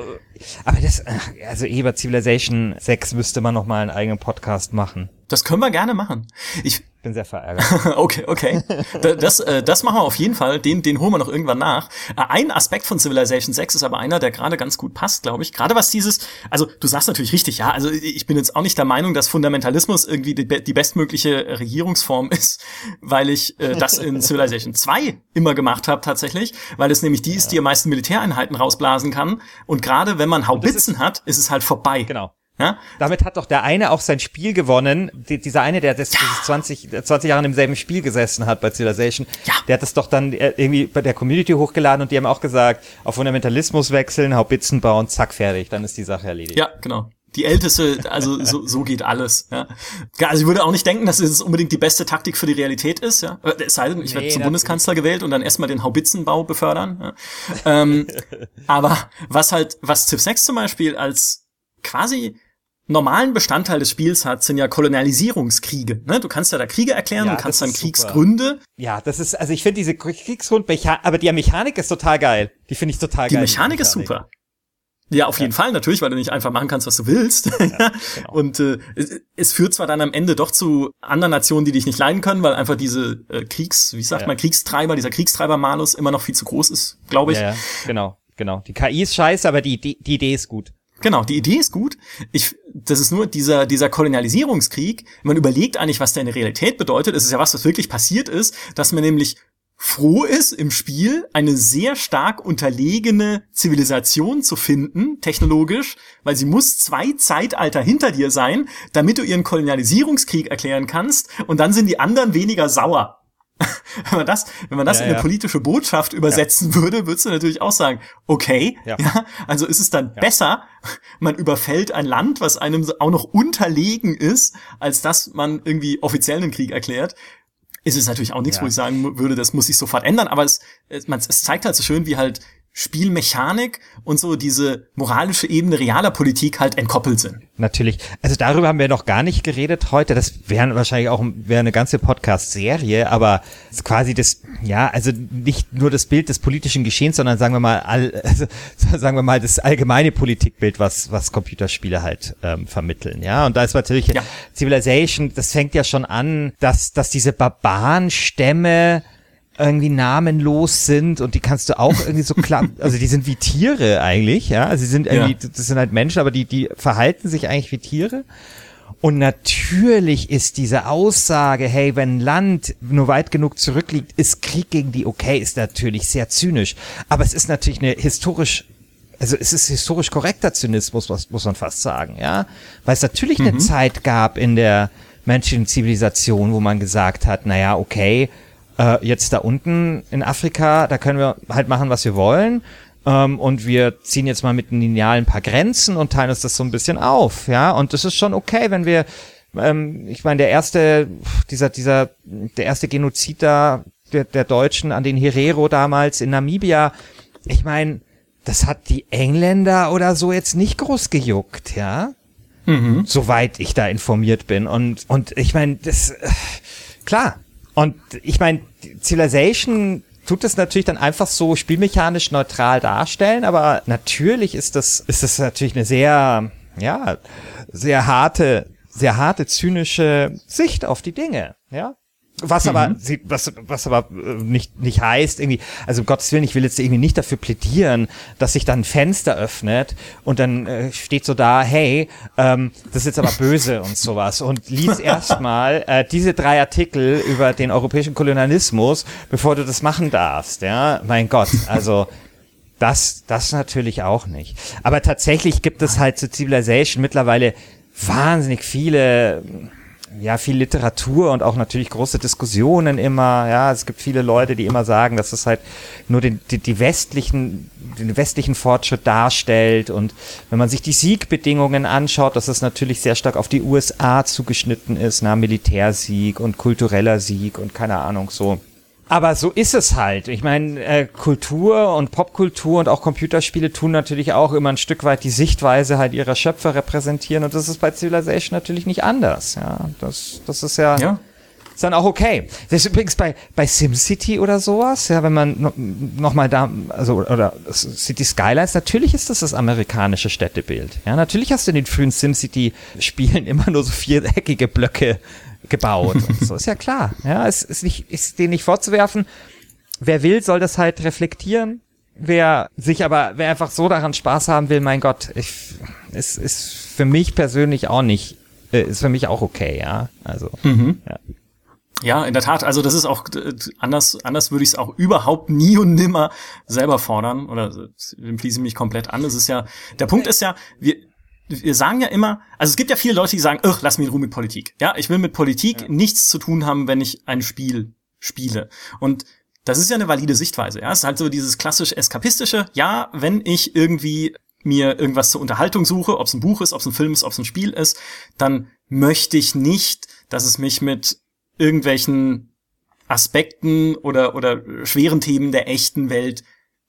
aber das, also über Civilization 6 müsste man noch mal einen eigenen Podcast machen. Das können wir gerne machen. Ich bin sehr verärgert. okay, okay. Das, äh, das machen wir auf jeden Fall. Den, den holen wir noch irgendwann nach. Äh, ein Aspekt von Civilization 6 ist aber einer, der gerade ganz gut passt, glaube ich. Gerade was dieses, also du sagst natürlich richtig, ja, also ich bin jetzt auch nicht der Meinung, dass Fundamentalismus irgendwie die, die bestmögliche Regierungsform ist, weil ich äh, das in Civilization 2 immer gemacht habe tatsächlich, weil es nämlich die ist, die am meisten Militäreinheiten rausblasen kann. Und gerade wenn man Haubitzen ist, hat, ist es halt vorbei. Genau. Ja? Damit hat doch der eine auch sein Spiel gewonnen. Die, dieser eine, der das, ja. 20, 20 Jahre im selben Spiel gesessen hat bei Civilization, ja. der hat das doch dann äh, irgendwie bei der Community hochgeladen und die haben auch gesagt, auf Fundamentalismus wechseln, Haubitzen bauen, zack, fertig, dann ist die Sache erledigt. Ja, genau. Die älteste, also so, so geht alles. Ja. Also ich würde auch nicht denken, dass es unbedingt die beste Taktik für die Realität ist. Ja. Es sei denn, ich werde zum Bundeskanzler gewählt und dann erstmal den Haubitzenbau befördern. Ja. ähm, aber was halt, was Civ 6 zum Beispiel als quasi normalen Bestandteil des Spiels hat, sind ja Kolonialisierungskriege. Ne? Du kannst ja da Kriege erklären ja, und kannst dann Kriegsgründe. Ja, das ist, also ich finde diese Kriegsgrund, aber die Mechanik ist total geil. Die finde ich total die geil. Mechanik die Mechanik ist super. Ja, auf ja. jeden Fall natürlich, weil du nicht einfach machen kannst, was du willst. Ja, genau. Und äh, es, führt zwar dann am Ende doch zu anderen Nationen, die dich nicht leiden können, weil einfach diese äh, Kriegs, wie sagt ja. man, Kriegstreiber, dieser Kriegstreiber-Malus immer noch viel zu groß ist, glaube ich. Ja, ja, genau, genau. Die KI ist scheiße, aber die, die, die Idee ist gut. Genau, die Idee ist gut. Ich, das ist nur dieser, dieser Kolonialisierungskrieg. Man überlegt eigentlich, was der in der Realität bedeutet. Es ist ja was, was wirklich passiert ist, dass man nämlich froh ist, im Spiel eine sehr stark unterlegene Zivilisation zu finden, technologisch, weil sie muss zwei Zeitalter hinter dir sein, damit du ihren Kolonialisierungskrieg erklären kannst und dann sind die anderen weniger sauer. wenn man das, wenn man das ja, in eine ja. politische Botschaft übersetzen ja. würde, würdest du natürlich auch sagen, okay, ja, also ist es dann besser, man überfällt ein Land, was einem auch noch unterlegen ist, als dass man irgendwie offiziell einen Krieg erklärt. Ist es natürlich auch nichts, wo ich sagen würde, das muss sich sofort ändern, aber es, es, es zeigt halt so schön, wie halt Spielmechanik und so diese moralische Ebene realer Politik halt entkoppelt sind. Natürlich. Also darüber haben wir noch gar nicht geredet heute. Das wäre wahrscheinlich auch wäre eine ganze Podcast-Serie, aber quasi das, ja, also nicht nur das Bild des politischen Geschehens, sondern sagen wir mal, all, also, sagen wir mal das allgemeine Politikbild, was was Computerspiele halt ähm, vermitteln. Ja, und da ist natürlich ja. Civilization. Das fängt ja schon an, dass dass diese Barbarenstämme irgendwie namenlos sind und die kannst du auch irgendwie so klar, also die sind wie Tiere eigentlich, ja, also sie sind irgendwie, ja. das sind halt Menschen, aber die, die verhalten sich eigentlich wie Tiere. Und natürlich ist diese Aussage, hey, wenn Land nur weit genug zurückliegt, ist Krieg gegen die okay, ist natürlich sehr zynisch. Aber es ist natürlich eine historisch, also es ist historisch korrekter Zynismus, was muss man fast sagen, ja. Weil es natürlich mhm. eine Zeit gab in der menschlichen Zivilisation, wo man gesagt hat, naja, okay, äh, jetzt da unten in Afrika, da können wir halt machen, was wir wollen. Ähm, und wir ziehen jetzt mal mit einem Lineal ein paar Grenzen und teilen uns das so ein bisschen auf, ja. Und das ist schon okay, wenn wir, ähm, ich meine, der erste, dieser, dieser, der erste Genozid da der, der Deutschen an den Herero damals in Namibia, ich meine, das hat die Engländer oder so jetzt nicht groß gejuckt, ja. Mhm. Soweit ich da informiert bin. Und, und ich meine, das, äh, klar, und ich meine, Civilization tut das natürlich dann einfach so spielmechanisch neutral darstellen, aber natürlich ist das, ist das natürlich eine sehr, ja, sehr harte, sehr harte, zynische Sicht auf die Dinge, ja. Was mhm. aber, was, was aber äh, nicht, nicht heißt, irgendwie, also um Gottes Willen, ich will jetzt irgendwie nicht dafür plädieren, dass sich dann ein Fenster öffnet und dann äh, steht so da, hey, ähm, das ist jetzt aber böse und sowas. Und lies erstmal äh, diese drei Artikel über den europäischen Kolonialismus, bevor du das machen darfst, ja. Mein Gott, also das, das natürlich auch nicht. Aber tatsächlich gibt es halt zu Civilization mittlerweile wahnsinnig viele ja, viel Literatur und auch natürlich große Diskussionen immer. Ja, es gibt viele Leute, die immer sagen, dass es halt nur den, die, die westlichen, den westlichen Fortschritt darstellt. Und wenn man sich die Siegbedingungen anschaut, dass es natürlich sehr stark auf die USA zugeschnitten ist, na, Militärsieg und kultureller Sieg und keine Ahnung so. Aber so ist es halt. Ich meine, äh, Kultur und Popkultur und auch Computerspiele tun natürlich auch immer ein Stück weit die Sichtweise halt ihrer Schöpfer repräsentieren und das ist bei Civilization natürlich nicht anders. Ja, das, das ist ja, ja. ist dann auch okay. Das ist übrigens bei, bei SimCity oder sowas, ja, wenn man no, noch mal da, also, oder City Skylines, natürlich ist das das amerikanische Städtebild. Ja, natürlich hast du in den frühen SimCity-Spielen immer nur so viereckige Blöcke gebaut. so ist ja klar. Ja, es ist nicht, ist denen nicht vorzuwerfen. Wer will, soll das halt reflektieren. Wer sich aber, wer einfach so daran Spaß haben will, mein Gott, ich, es ist für mich persönlich auch nicht, äh, ist für mich auch okay, ja. Also, mhm. ja. Ja, in der Tat. Also das ist auch anders. Anders würde ich es auch überhaupt nie und nimmer selber fordern oder dem fließe mich komplett an. Das ist ja der Punkt ist ja, wir wir sagen ja immer, also es gibt ja viele Leute, die sagen, ach, lass mich in Ruhe mit Politik. Ja, ich will mit Politik ja. nichts zu tun haben, wenn ich ein Spiel spiele. Und das ist ja eine valide Sichtweise. Ja, es ist halt so dieses klassisch eskapistische. Ja, wenn ich irgendwie mir irgendwas zur Unterhaltung suche, ob es ein Buch ist, ob es ein Film ist, ob es ein Spiel ist, dann möchte ich nicht, dass es mich mit irgendwelchen Aspekten oder, oder schweren Themen der echten Welt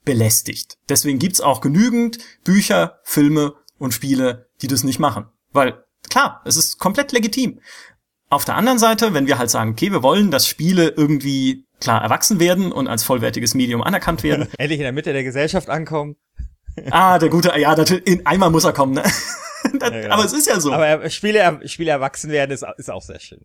belästigt. Deswegen gibt's auch genügend Bücher, Filme und Spiele, die das nicht machen. Weil, klar, es ist komplett legitim. Auf der anderen Seite, wenn wir halt sagen, okay, wir wollen, dass Spiele irgendwie klar erwachsen werden und als vollwertiges Medium anerkannt werden. Endlich in der Mitte der Gesellschaft ankommen. ah, der gute, ja, natürlich, in, einmal muss er kommen, ne? das, ja, genau. Aber es ist ja so. Aber Spiele, Spiele erwachsen werden ist, ist auch sehr schön.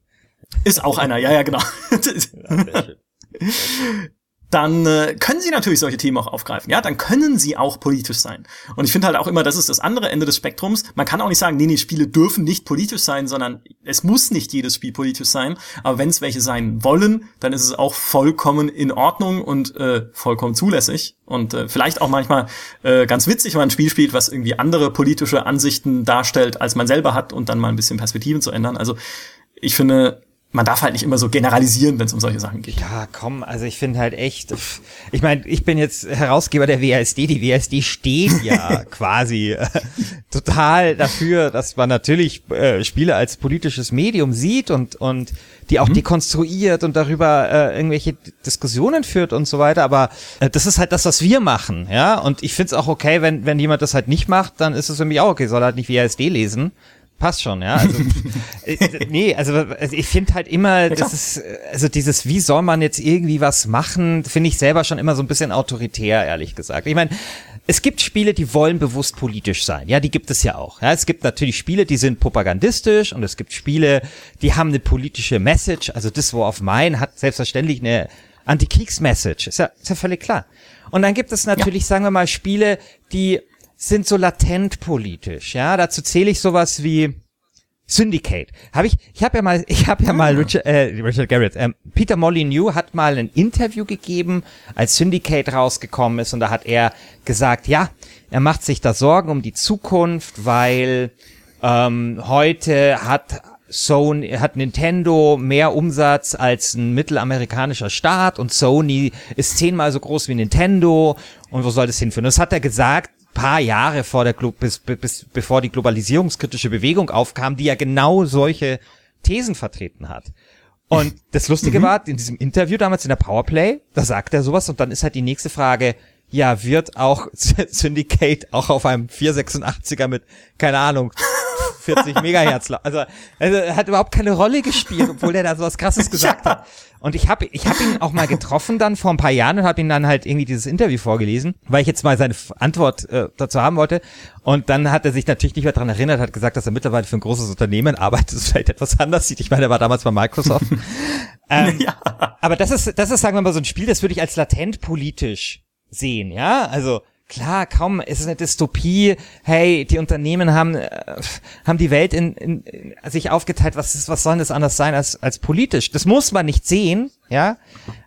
Ist auch einer, ja, ja, genau. ja, sehr schön dann äh, können sie natürlich solche Themen auch aufgreifen. Ja, dann können sie auch politisch sein. Und ich finde halt auch immer, das ist das andere Ende des Spektrums. Man kann auch nicht sagen, nee, nee, Spiele dürfen nicht politisch sein, sondern es muss nicht jedes Spiel politisch sein. Aber wenn es welche sein wollen, dann ist es auch vollkommen in Ordnung und äh, vollkommen zulässig. Und äh, vielleicht auch manchmal äh, ganz witzig, wenn man ein Spiel spielt, was irgendwie andere politische Ansichten darstellt, als man selber hat und dann mal ein bisschen Perspektiven zu ändern. Also ich finde, man darf halt nicht immer so generalisieren, wenn es um solche Sachen geht. Ja, komm, also ich finde halt echt, ich meine, ich bin jetzt Herausgeber der WASD, die WASD steht ja quasi äh, total dafür, dass man natürlich äh, Spiele als politisches Medium sieht und und die auch mhm. dekonstruiert und darüber äh, irgendwelche Diskussionen führt und so weiter, aber äh, das ist halt das, was wir machen, ja, und ich finde es auch okay, wenn wenn jemand das halt nicht macht, dann ist es für mich auch okay, soll halt nicht WASD lesen, Passt schon, ja. Also, äh, nee, also, also ich finde halt immer, das ist, also dieses, wie soll man jetzt irgendwie was machen, finde ich selber schon immer so ein bisschen autoritär, ehrlich gesagt. Ich meine, es gibt Spiele, die wollen bewusst politisch sein. Ja, die gibt es ja auch. Ja, es gibt natürlich Spiele, die sind propagandistisch und es gibt Spiele, die haben eine politische Message. Also das War of Mine hat selbstverständlich eine Antikriegsmessage. Ist ja, ist ja völlig klar. Und dann gibt es natürlich, ja. sagen wir mal, Spiele, die sind so latent politisch. Ja, dazu zähle ich sowas wie Syndicate. Habe ich, ich habe ja mal, ich habe ja mal ah. Richard, äh, Richard Garrett, ähm, Peter Molyneux hat mal ein Interview gegeben, als Syndicate rausgekommen ist und da hat er gesagt, ja, er macht sich da Sorgen um die Zukunft, weil ähm, heute hat Sony hat Nintendo mehr Umsatz als ein mittelamerikanischer Staat und Sony ist zehnmal so groß wie Nintendo und wo soll das hinführen? Das hat er gesagt, paar Jahre vor der Glo bis, bis, bevor die globalisierungskritische Bewegung aufkam, die ja genau solche Thesen vertreten hat. Und das Lustige mhm. war, in diesem Interview damals in der Powerplay, da sagt er sowas und dann ist halt die nächste Frage, ja, wird auch Syndicate auch auf einem 486er mit, keine Ahnung, 40 Megahertz. Also, also er hat überhaupt keine Rolle gespielt, obwohl er da so was Krasses gesagt ja. hat. Und ich habe ich hab ihn auch mal getroffen dann vor ein paar Jahren und habe ihn dann halt irgendwie dieses Interview vorgelesen, weil ich jetzt mal seine Antwort äh, dazu haben wollte. Und dann hat er sich natürlich nicht mehr daran erinnert, hat gesagt, dass er mittlerweile für ein großes Unternehmen arbeitet, das vielleicht etwas anders sieht. Ich meine, er war damals bei Microsoft. ähm, ja. Aber das ist, das ist, sagen wir mal, so ein Spiel, das würde ich als latent politisch sehen, ja? Also Klar, kaum, es ist eine Dystopie. Hey, die Unternehmen haben, äh, haben die Welt in, in, in sich aufgeteilt. Was ist, was soll das anders sein als, als politisch? Das muss man nicht sehen, ja.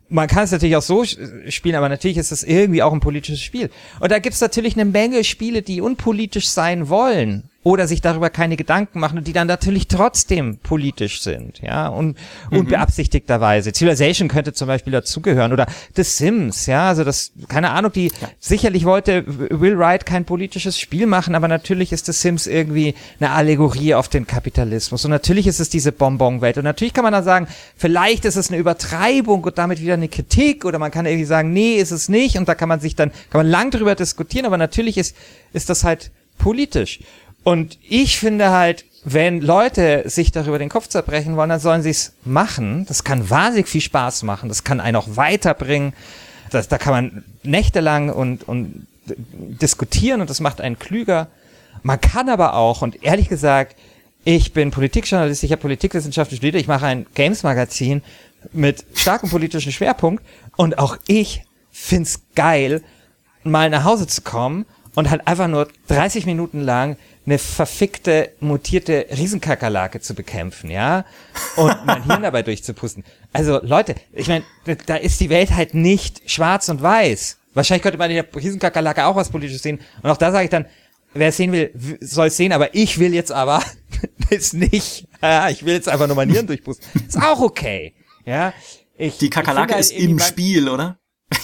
Man kann es natürlich auch so spielen, aber natürlich ist es irgendwie auch ein politisches Spiel. Und da gibt's natürlich eine Menge Spiele, die unpolitisch sein wollen oder sich darüber keine Gedanken machen und die dann natürlich trotzdem politisch sind, ja, und mhm. unbeabsichtigterweise. Civilization könnte zum Beispiel dazugehören oder The Sims, ja, also das, keine Ahnung, die, ja. sicherlich wollte Will Wright kein politisches Spiel machen, aber natürlich ist The Sims irgendwie eine Allegorie auf den Kapitalismus und natürlich ist es diese Bonbon-Welt und natürlich kann man dann sagen, vielleicht ist es eine Übertreibung und damit wieder eine Kritik oder man kann irgendwie sagen, nee, ist es nicht und da kann man sich dann, kann man lang drüber diskutieren, aber natürlich ist, ist das halt politisch. Und ich finde halt, wenn Leute sich darüber den Kopf zerbrechen wollen, dann sollen sie es machen. Das kann wahnsinnig viel Spaß machen. Das kann einen auch weiterbringen. Das, da kann man nächtelang und, und diskutieren und das macht einen klüger. Man kann aber auch, und ehrlich gesagt, ich bin Politikjournalist, ich habe Politikwissenschaft studiert, ich mache ein Games-Magazin mit starkem politischen Schwerpunkt und auch ich find's geil, mal nach Hause zu kommen und halt einfach nur 30 Minuten lang eine verfickte, mutierte Riesenkakerlake zu bekämpfen, ja? Und mein Hirn dabei durchzupusten. Also, Leute, ich meine, da ist die Welt halt nicht schwarz und weiß. Wahrscheinlich könnte man in der Riesenkakerlake auch was Politisches sehen. Und auch da sage ich dann, wer es sehen will, soll es sehen, aber ich will jetzt aber ist nicht. Ja, ich will jetzt einfach nur mein Hirn durchpusten. Ist auch okay. Ja. Ich, die Kakerlake halt ist im Spiel, oder?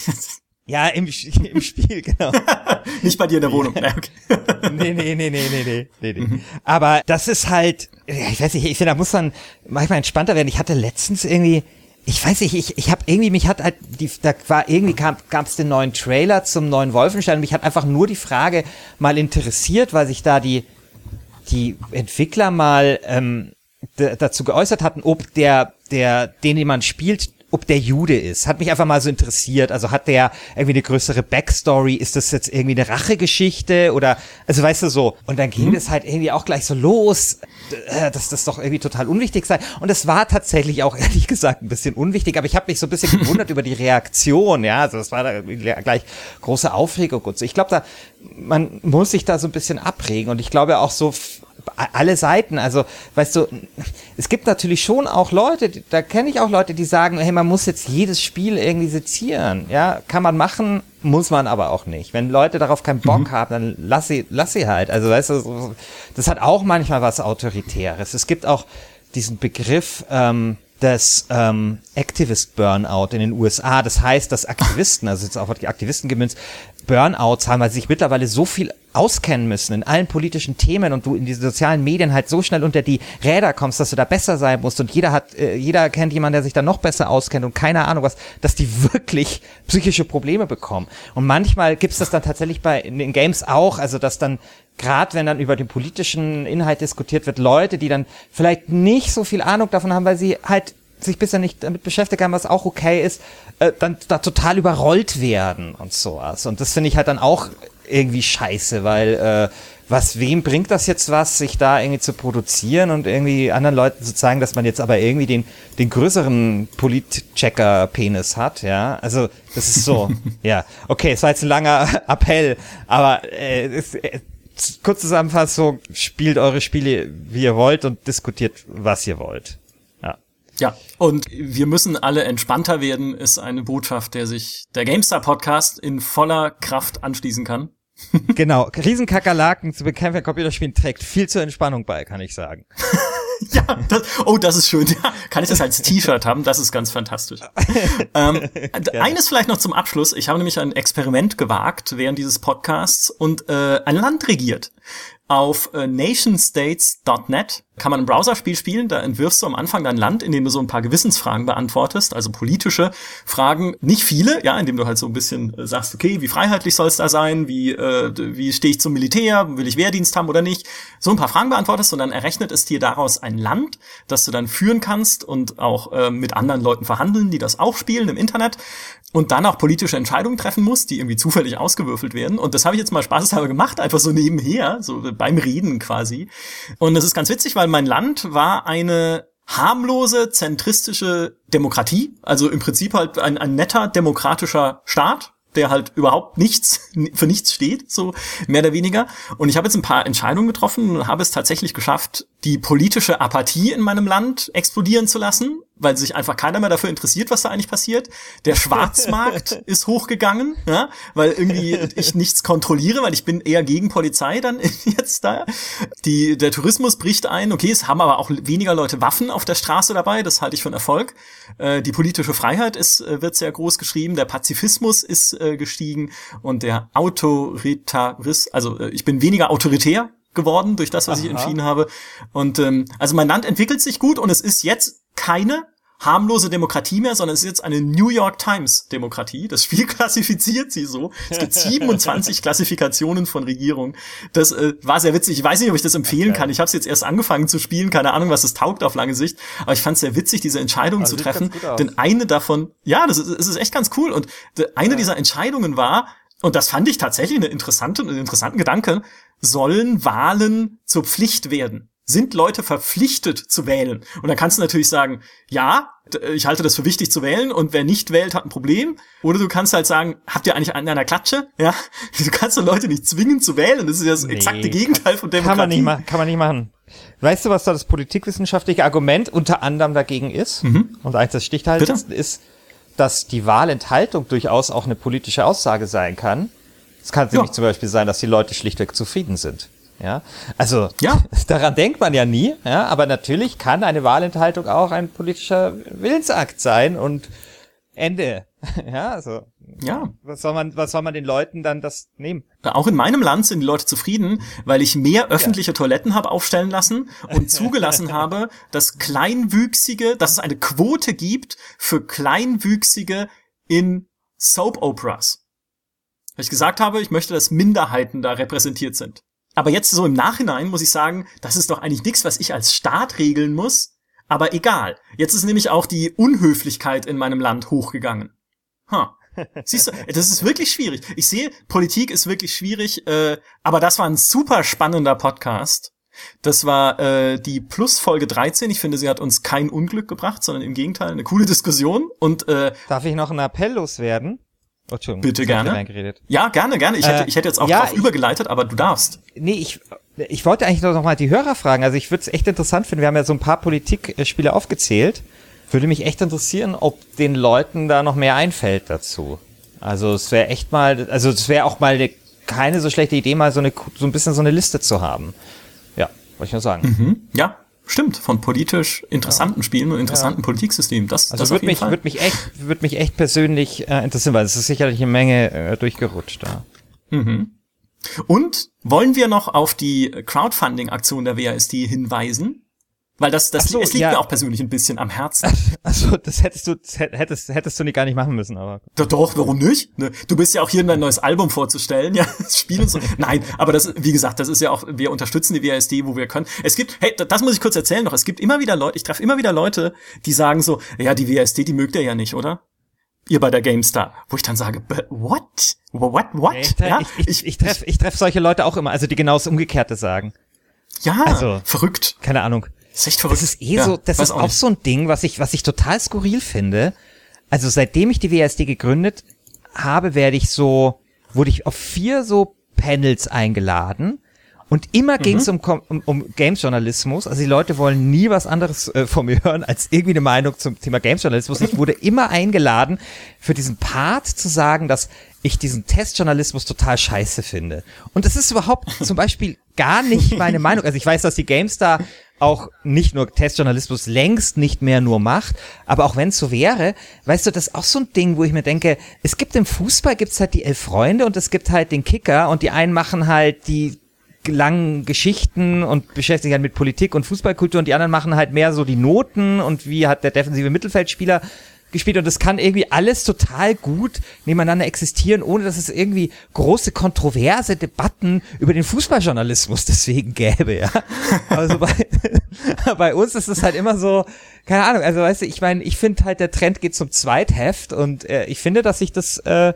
Ja, im, im Spiel, genau. Nicht bei dir in der Wohnung. nee, nee, nee, nee, nee, nee, nee, nee. Mhm. Aber das ist halt, ich weiß nicht, ich finde, da muss man manchmal entspannter werden. Ich hatte letztens irgendwie, ich weiß nicht, ich, ich habe irgendwie, mich hat halt, die, da war irgendwie kam gab es den neuen Trailer zum neuen Wolfenstein und mich hat einfach nur die Frage mal interessiert, weil sich da die, die Entwickler mal ähm, dazu geäußert hatten, ob der, der, den, den man spielt, ob der Jude ist. Hat mich einfach mal so interessiert. Also hat der irgendwie eine größere Backstory? Ist das jetzt irgendwie eine Rachegeschichte oder, also weißt du so. Und dann ging mhm. das halt irgendwie auch gleich so los, äh, dass das doch irgendwie total unwichtig sei. Und es war tatsächlich auch ehrlich gesagt ein bisschen unwichtig, aber ich habe mich so ein bisschen gewundert über die Reaktion. Ja, also das war da gleich große Aufregung und so. Ich glaube, da, man muss sich da so ein bisschen abregen und ich glaube auch so alle Seiten. Also, weißt du, es gibt natürlich schon auch Leute, da kenne ich auch Leute, die sagen, hey, man muss jetzt jedes Spiel irgendwie sezieren. Ja, kann man machen, muss man aber auch nicht. Wenn Leute darauf keinen Bock mhm. haben, dann lass sie, lass sie halt. Also, weißt du, das hat auch manchmal was Autoritäres. Es gibt auch diesen Begriff, ähm, des ähm, Activist Burnout in den USA. Das heißt, dass Aktivisten, also jetzt auch die Aktivisten gemünzt, Burnouts haben, weil sie sich mittlerweile so viel auskennen müssen in allen politischen Themen und du in diese sozialen Medien halt so schnell unter die Räder kommst, dass du da besser sein musst und jeder hat, äh, jeder kennt jemanden, der sich da noch besser auskennt und keine Ahnung was, dass die wirklich psychische Probleme bekommen. Und manchmal gibt's das dann tatsächlich bei in den Games auch, also dass dann gerade wenn dann über den politischen Inhalt diskutiert wird, Leute, die dann vielleicht nicht so viel Ahnung davon haben, weil sie halt sich bisher nicht damit beschäftigt haben, was auch okay ist, äh, dann da total überrollt werden und sowas. Und das finde ich halt dann auch irgendwie scheiße, weil äh, was, wem bringt das jetzt was, sich da irgendwie zu produzieren und irgendwie anderen Leuten zu zeigen, dass man jetzt aber irgendwie den, den größeren Polit-Checker-Penis hat, ja? Also, das ist so, ja. Okay, es war jetzt ein langer Appell, aber äh, es, äh, kurz Zusammenfassung, spielt eure Spiele, wie ihr wollt und diskutiert, was ihr wollt. Ja, und wir müssen alle entspannter werden, ist eine Botschaft, der sich der GameStar Podcast in voller Kraft anschließen kann. genau, Riesenkakerlaken zu bekämpfen Computerspielen trägt viel zur Entspannung bei, kann ich sagen. ja, das, oh, das ist schön. Ja, kann ich das als T-Shirt haben? Das ist ganz fantastisch. ähm, eines vielleicht noch zum Abschluss. Ich habe nämlich ein Experiment gewagt während dieses Podcasts und äh, ein Land regiert. Auf äh, nationstates.net kann man ein Browserspiel spielen, da entwirfst du am Anfang dein Land, indem du so ein paar Gewissensfragen beantwortest, also politische Fragen, nicht viele, ja, indem du halt so ein bisschen äh, sagst, okay, wie freiheitlich soll es da sein, wie, äh, wie stehe ich zum Militär, will ich Wehrdienst haben oder nicht, so ein paar Fragen beantwortest und dann errechnet es dir daraus ein Land, das du dann führen kannst und auch äh, mit anderen Leuten verhandeln, die das auch spielen im Internet und dann auch politische Entscheidungen treffen musst, die irgendwie zufällig ausgewürfelt werden. Und das habe ich jetzt mal spaßeshalber gemacht, einfach so nebenher, so beim Reden quasi. Und das ist ganz witzig, weil weil mein Land war eine harmlose, zentristische Demokratie, also im Prinzip halt ein, ein netter demokratischer Staat, der halt überhaupt nichts für nichts steht, so mehr oder weniger. Und ich habe jetzt ein paar Entscheidungen getroffen und habe es tatsächlich geschafft, die politische Apathie in meinem Land explodieren zu lassen weil sich einfach keiner mehr dafür interessiert, was da eigentlich passiert. Der Schwarzmarkt ist hochgegangen, ja, weil irgendwie ich nichts kontrolliere, weil ich bin eher gegen Polizei dann jetzt da. Die, der Tourismus bricht ein. Okay, es haben aber auch weniger Leute Waffen auf der Straße dabei. Das halte ich für einen Erfolg. Äh, die politische Freiheit ist, äh, wird sehr groß geschrieben. Der Pazifismus ist äh, gestiegen und der Autoritarismus, also ich bin weniger autoritär geworden durch das, was Aha. ich entschieden habe. Und ähm, also mein Land entwickelt sich gut und es ist jetzt keine harmlose Demokratie mehr, sondern es ist jetzt eine New York Times Demokratie. Das Spiel klassifiziert sie so. Es gibt 27 Klassifikationen von Regierung. Das äh, war sehr witzig. Ich weiß nicht, ob ich das empfehlen okay. kann. Ich habe es jetzt erst angefangen zu spielen. Keine Ahnung, was es taugt auf lange Sicht. Aber ich fand es sehr witzig, diese Entscheidungen also zu treffen. Denn eine davon, ja, das ist, das ist echt ganz cool. Und eine ja. dieser Entscheidungen war, und das fand ich tatsächlich eine interessante, einen interessanten Gedanke, sollen Wahlen zur Pflicht werden? sind Leute verpflichtet zu wählen. Und dann kannst du natürlich sagen, ja, ich halte das für wichtig zu wählen und wer nicht wählt, hat ein Problem. Oder du kannst halt sagen, habt ihr eigentlich einen an der Klatsche? Ja, du kannst doch Leute nicht zwingen zu wählen. Das ist ja das nee, exakte Gegenteil von Demokratie. Kann man nicht machen. Kann man nicht machen. Weißt du, was da das politikwissenschaftliche Argument unter anderem dagegen ist? Mhm. Und eins das sticht halt ist, ist, dass die Wahlenthaltung durchaus auch eine politische Aussage sein kann. Es kann nämlich ja. zum Beispiel sein, dass die Leute schlichtweg zufrieden sind. Ja, also ja. daran denkt man ja nie, ja, aber natürlich kann eine Wahlenthaltung auch ein politischer Willensakt sein und Ende. Ja, also ja. Was soll man, was soll man den Leuten dann das nehmen? Auch in meinem Land sind die Leute zufrieden, weil ich mehr öffentliche ja. Toiletten habe aufstellen lassen und zugelassen habe, dass Kleinwüchsige, dass es eine Quote gibt für Kleinwüchsige in Soap Operas. Weil ich gesagt habe, ich möchte, dass Minderheiten da repräsentiert sind. Aber jetzt so im Nachhinein muss ich sagen, das ist doch eigentlich nichts, was ich als Staat regeln muss. Aber egal. Jetzt ist nämlich auch die Unhöflichkeit in meinem Land hochgegangen. Huh. Siehst du, das ist wirklich schwierig. Ich sehe, Politik ist wirklich schwierig, äh, aber das war ein super spannender Podcast. Das war äh, die Plus-Folge 13. Ich finde, sie hat uns kein Unglück gebracht, sondern im Gegenteil eine coole Diskussion. Und äh, Darf ich noch einen Appell loswerden? Oh, Bitte gerne. Ja, gerne, gerne. Ich hätte, äh, ich hätte jetzt auch ja, drauf ich, übergeleitet, aber du darfst. Nee, ich, ich wollte eigentlich noch mal die Hörer fragen. Also ich würde es echt interessant finden. Wir haben ja so ein paar Politikspiele aufgezählt. Würde mich echt interessieren, ob den Leuten da noch mehr einfällt dazu. Also es wäre echt mal, also es wäre auch mal eine, keine so schlechte Idee, mal so eine so ein bisschen so eine Liste zu haben. Ja, wollte ich nur sagen. Mhm. Ja, Stimmt, von politisch interessanten ja. Spielen und interessanten ja. Politiksystemen. Das, also das würde mich, würde mich echt, würde mich echt persönlich äh, interessieren, weil es ist sicherlich eine Menge äh, durchgerutscht da. Mhm. Und wollen wir noch auf die Crowdfunding-Aktion der WASD hinweisen? Weil das, das so, es liegt ja. mir auch persönlich ein bisschen am Herzen. Also das hättest du, das hättest, hättest du nicht gar nicht machen müssen, aber. Doch, doch warum nicht? Ne? Du bist ja auch hier dein neues Album vorzustellen, ja, das Spiel und so. Nein, aber das, wie gesagt, das ist ja auch, wir unterstützen die WASD, wo wir können. Es gibt, hey, das muss ich kurz erzählen noch. Es gibt immer wieder Leute, ich treffe immer wieder Leute, die sagen so, ja, die WASD, die mögt ihr ja nicht, oder? Ihr bei der GameStar, wo ich dann sage, what? What? What? Ich, ja? ich, ich, ich treffe ich treff solche Leute auch immer, also die genau das Umgekehrte sagen. Ja, also, verrückt. Keine Ahnung. Das ist echt verrückt. Das ist eh ja, so, das ist auch, auch so ein Ding, was ich, was ich total skurril finde. Also seitdem ich die WSD gegründet habe, werde ich so, wurde ich auf vier so Panels eingeladen. Und immer mhm. ging es um, um, um Games-Journalismus. Also die Leute wollen nie was anderes äh, von mir hören als irgendwie eine Meinung zum Thema Games-Journalismus. Ich wurde immer eingeladen, für diesen Part zu sagen, dass ich diesen Testjournalismus total scheiße finde. Und das ist überhaupt zum Beispiel gar nicht meine Meinung. Also ich weiß, dass die GameStar auch nicht nur Testjournalismus längst nicht mehr nur macht, aber auch wenn es so wäre, weißt du, das ist auch so ein Ding, wo ich mir denke, es gibt im Fußball gibt's halt die elf Freunde und es gibt halt den Kicker und die einen machen halt die langen Geschichten und beschäftigen sich halt mit Politik und Fußballkultur und die anderen machen halt mehr so die Noten und wie hat der defensive Mittelfeldspieler gespielt und es kann irgendwie alles total gut nebeneinander existieren, ohne dass es irgendwie große kontroverse Debatten über den Fußballjournalismus deswegen gäbe, ja. Also bei, bei uns ist es halt immer so, keine Ahnung, also weißt du, ich meine, ich finde halt, der Trend geht zum Zweitheft und äh, ich finde, dass sich das äh,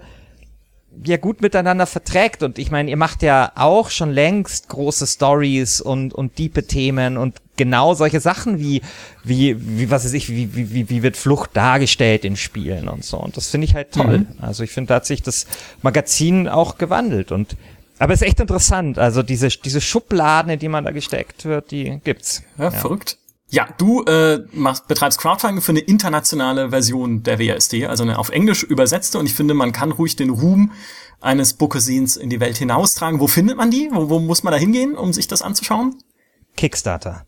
ja gut miteinander verträgt und ich meine, ihr macht ja auch schon längst große Stories und und diepe Themen und genau solche Sachen wie wie wie was weiß ich wie wie wie wird Flucht dargestellt in Spielen und so und das finde ich halt toll. Mhm. Also ich finde, da hat sich das Magazin auch gewandelt und aber es ist echt interessant, also diese diese Schubladen, in die man da gesteckt wird, die gibt's. Ja, ja. verrückt. Ja, du äh, machst, betreibst Crowdfunding für eine internationale Version der WASD, also eine auf Englisch übersetzte. Und ich finde, man kann ruhig den Ruhm eines Bookazines in die Welt hinaustragen. Wo findet man die? Wo, wo muss man da hingehen, um sich das anzuschauen? Kickstarter.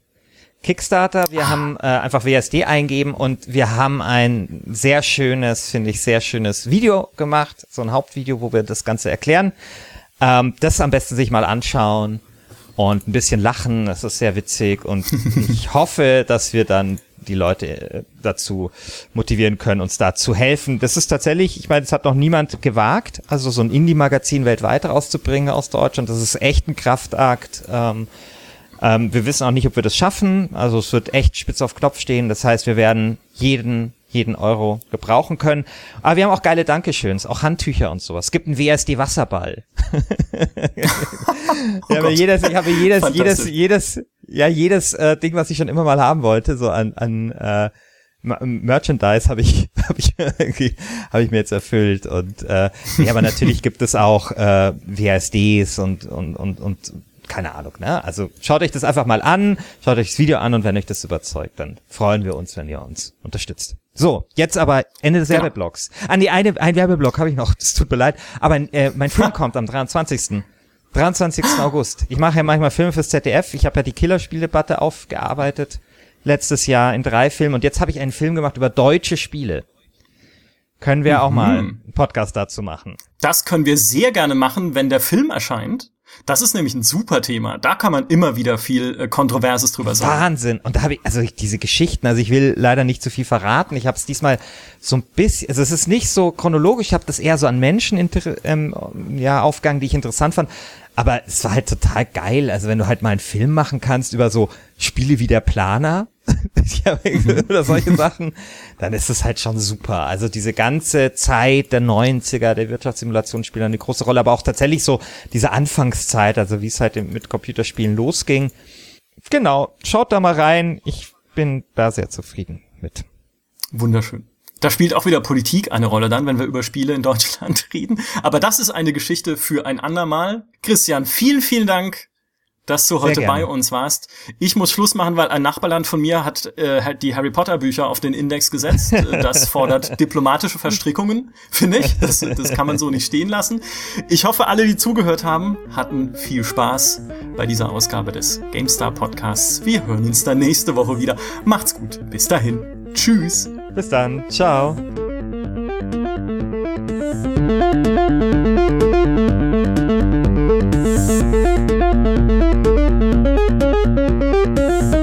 Kickstarter, wir ah. haben äh, einfach WSD eingeben und wir haben ein sehr schönes, finde ich, sehr schönes Video gemacht, so ein Hauptvideo, wo wir das Ganze erklären. Ähm, das am besten sich mal anschauen und ein bisschen lachen. Das ist sehr witzig und ich hoffe, dass wir dann die Leute äh, dazu motivieren können, uns da zu helfen. Das ist tatsächlich, ich meine, es hat noch niemand gewagt, also so ein Indie-Magazin weltweit rauszubringen aus Deutschland. Das ist echt ein Kraftakt. Ähm, ähm, wir wissen auch nicht, ob wir das schaffen. Also es wird echt spitz auf Knopf stehen. Das heißt, wir werden jeden jeden Euro gebrauchen können. Aber wir haben auch geile Dankeschöns, auch Handtücher und sowas. Es gibt einen WSD Wasserball. oh ja, jedes, ich habe jedes, jedes, jedes, ja, jedes äh, Ding, was ich schon immer mal haben wollte, so an, an äh, Merchandise habe ich habe ich habe ich mir jetzt erfüllt und äh, ja, aber natürlich gibt es auch äh, WSDs und und und und keine Ahnung, ne? Also schaut euch das einfach mal an, schaut euch das Video an und wenn euch das überzeugt, dann freuen wir uns, wenn ihr uns unterstützt. So, jetzt aber Ende des genau. Werbeblocks. An die eine, ein Werbeblock habe ich noch, das tut mir leid, aber äh, mein Film kommt am 23. 23. August. Ich mache ja manchmal Filme fürs ZDF. Ich habe ja die Killerspieldebatte aufgearbeitet letztes Jahr in drei Filmen und jetzt habe ich einen Film gemacht über deutsche Spiele. Können wir mhm. auch mal einen Podcast dazu machen? Das können wir sehr gerne machen, wenn der Film erscheint. Das ist nämlich ein super Thema. Da kann man immer wieder viel äh, Kontroverses drüber sagen. Wahnsinn. Und da habe ich, also ich, diese Geschichten, also ich will leider nicht zu viel verraten. Ich habe es diesmal so ein bisschen, also es ist nicht so chronologisch, ich habe das eher so an Menschen ähm, ja, aufgegangen, die ich interessant fand. Aber es war halt total geil. Also wenn du halt mal einen Film machen kannst über so Spiele wie der Planer. oder solche Sachen, dann ist es halt schon super. Also diese ganze Zeit der 90er, der Wirtschaftssimulation spielt eine große Rolle, aber auch tatsächlich so diese Anfangszeit, also wie es halt mit Computerspielen losging. Genau, schaut da mal rein. Ich bin da sehr zufrieden mit. Wunderschön. Da spielt auch wieder Politik eine Rolle dann, wenn wir über Spiele in Deutschland reden. Aber das ist eine Geschichte für ein andermal. Christian, vielen, vielen Dank, dass du heute bei uns warst. Ich muss Schluss machen, weil ein Nachbarland von mir hat äh, halt die Harry Potter Bücher auf den Index gesetzt. Das fordert diplomatische Verstrickungen, finde ich. Das, das kann man so nicht stehen lassen. Ich hoffe, alle, die zugehört haben, hatten viel Spaß bei dieser Ausgabe des GameStar Podcasts. Wir hören uns dann nächste Woche wieder. Macht's gut. Bis dahin. Tschüss. Bis dann. Ciao. Thank you.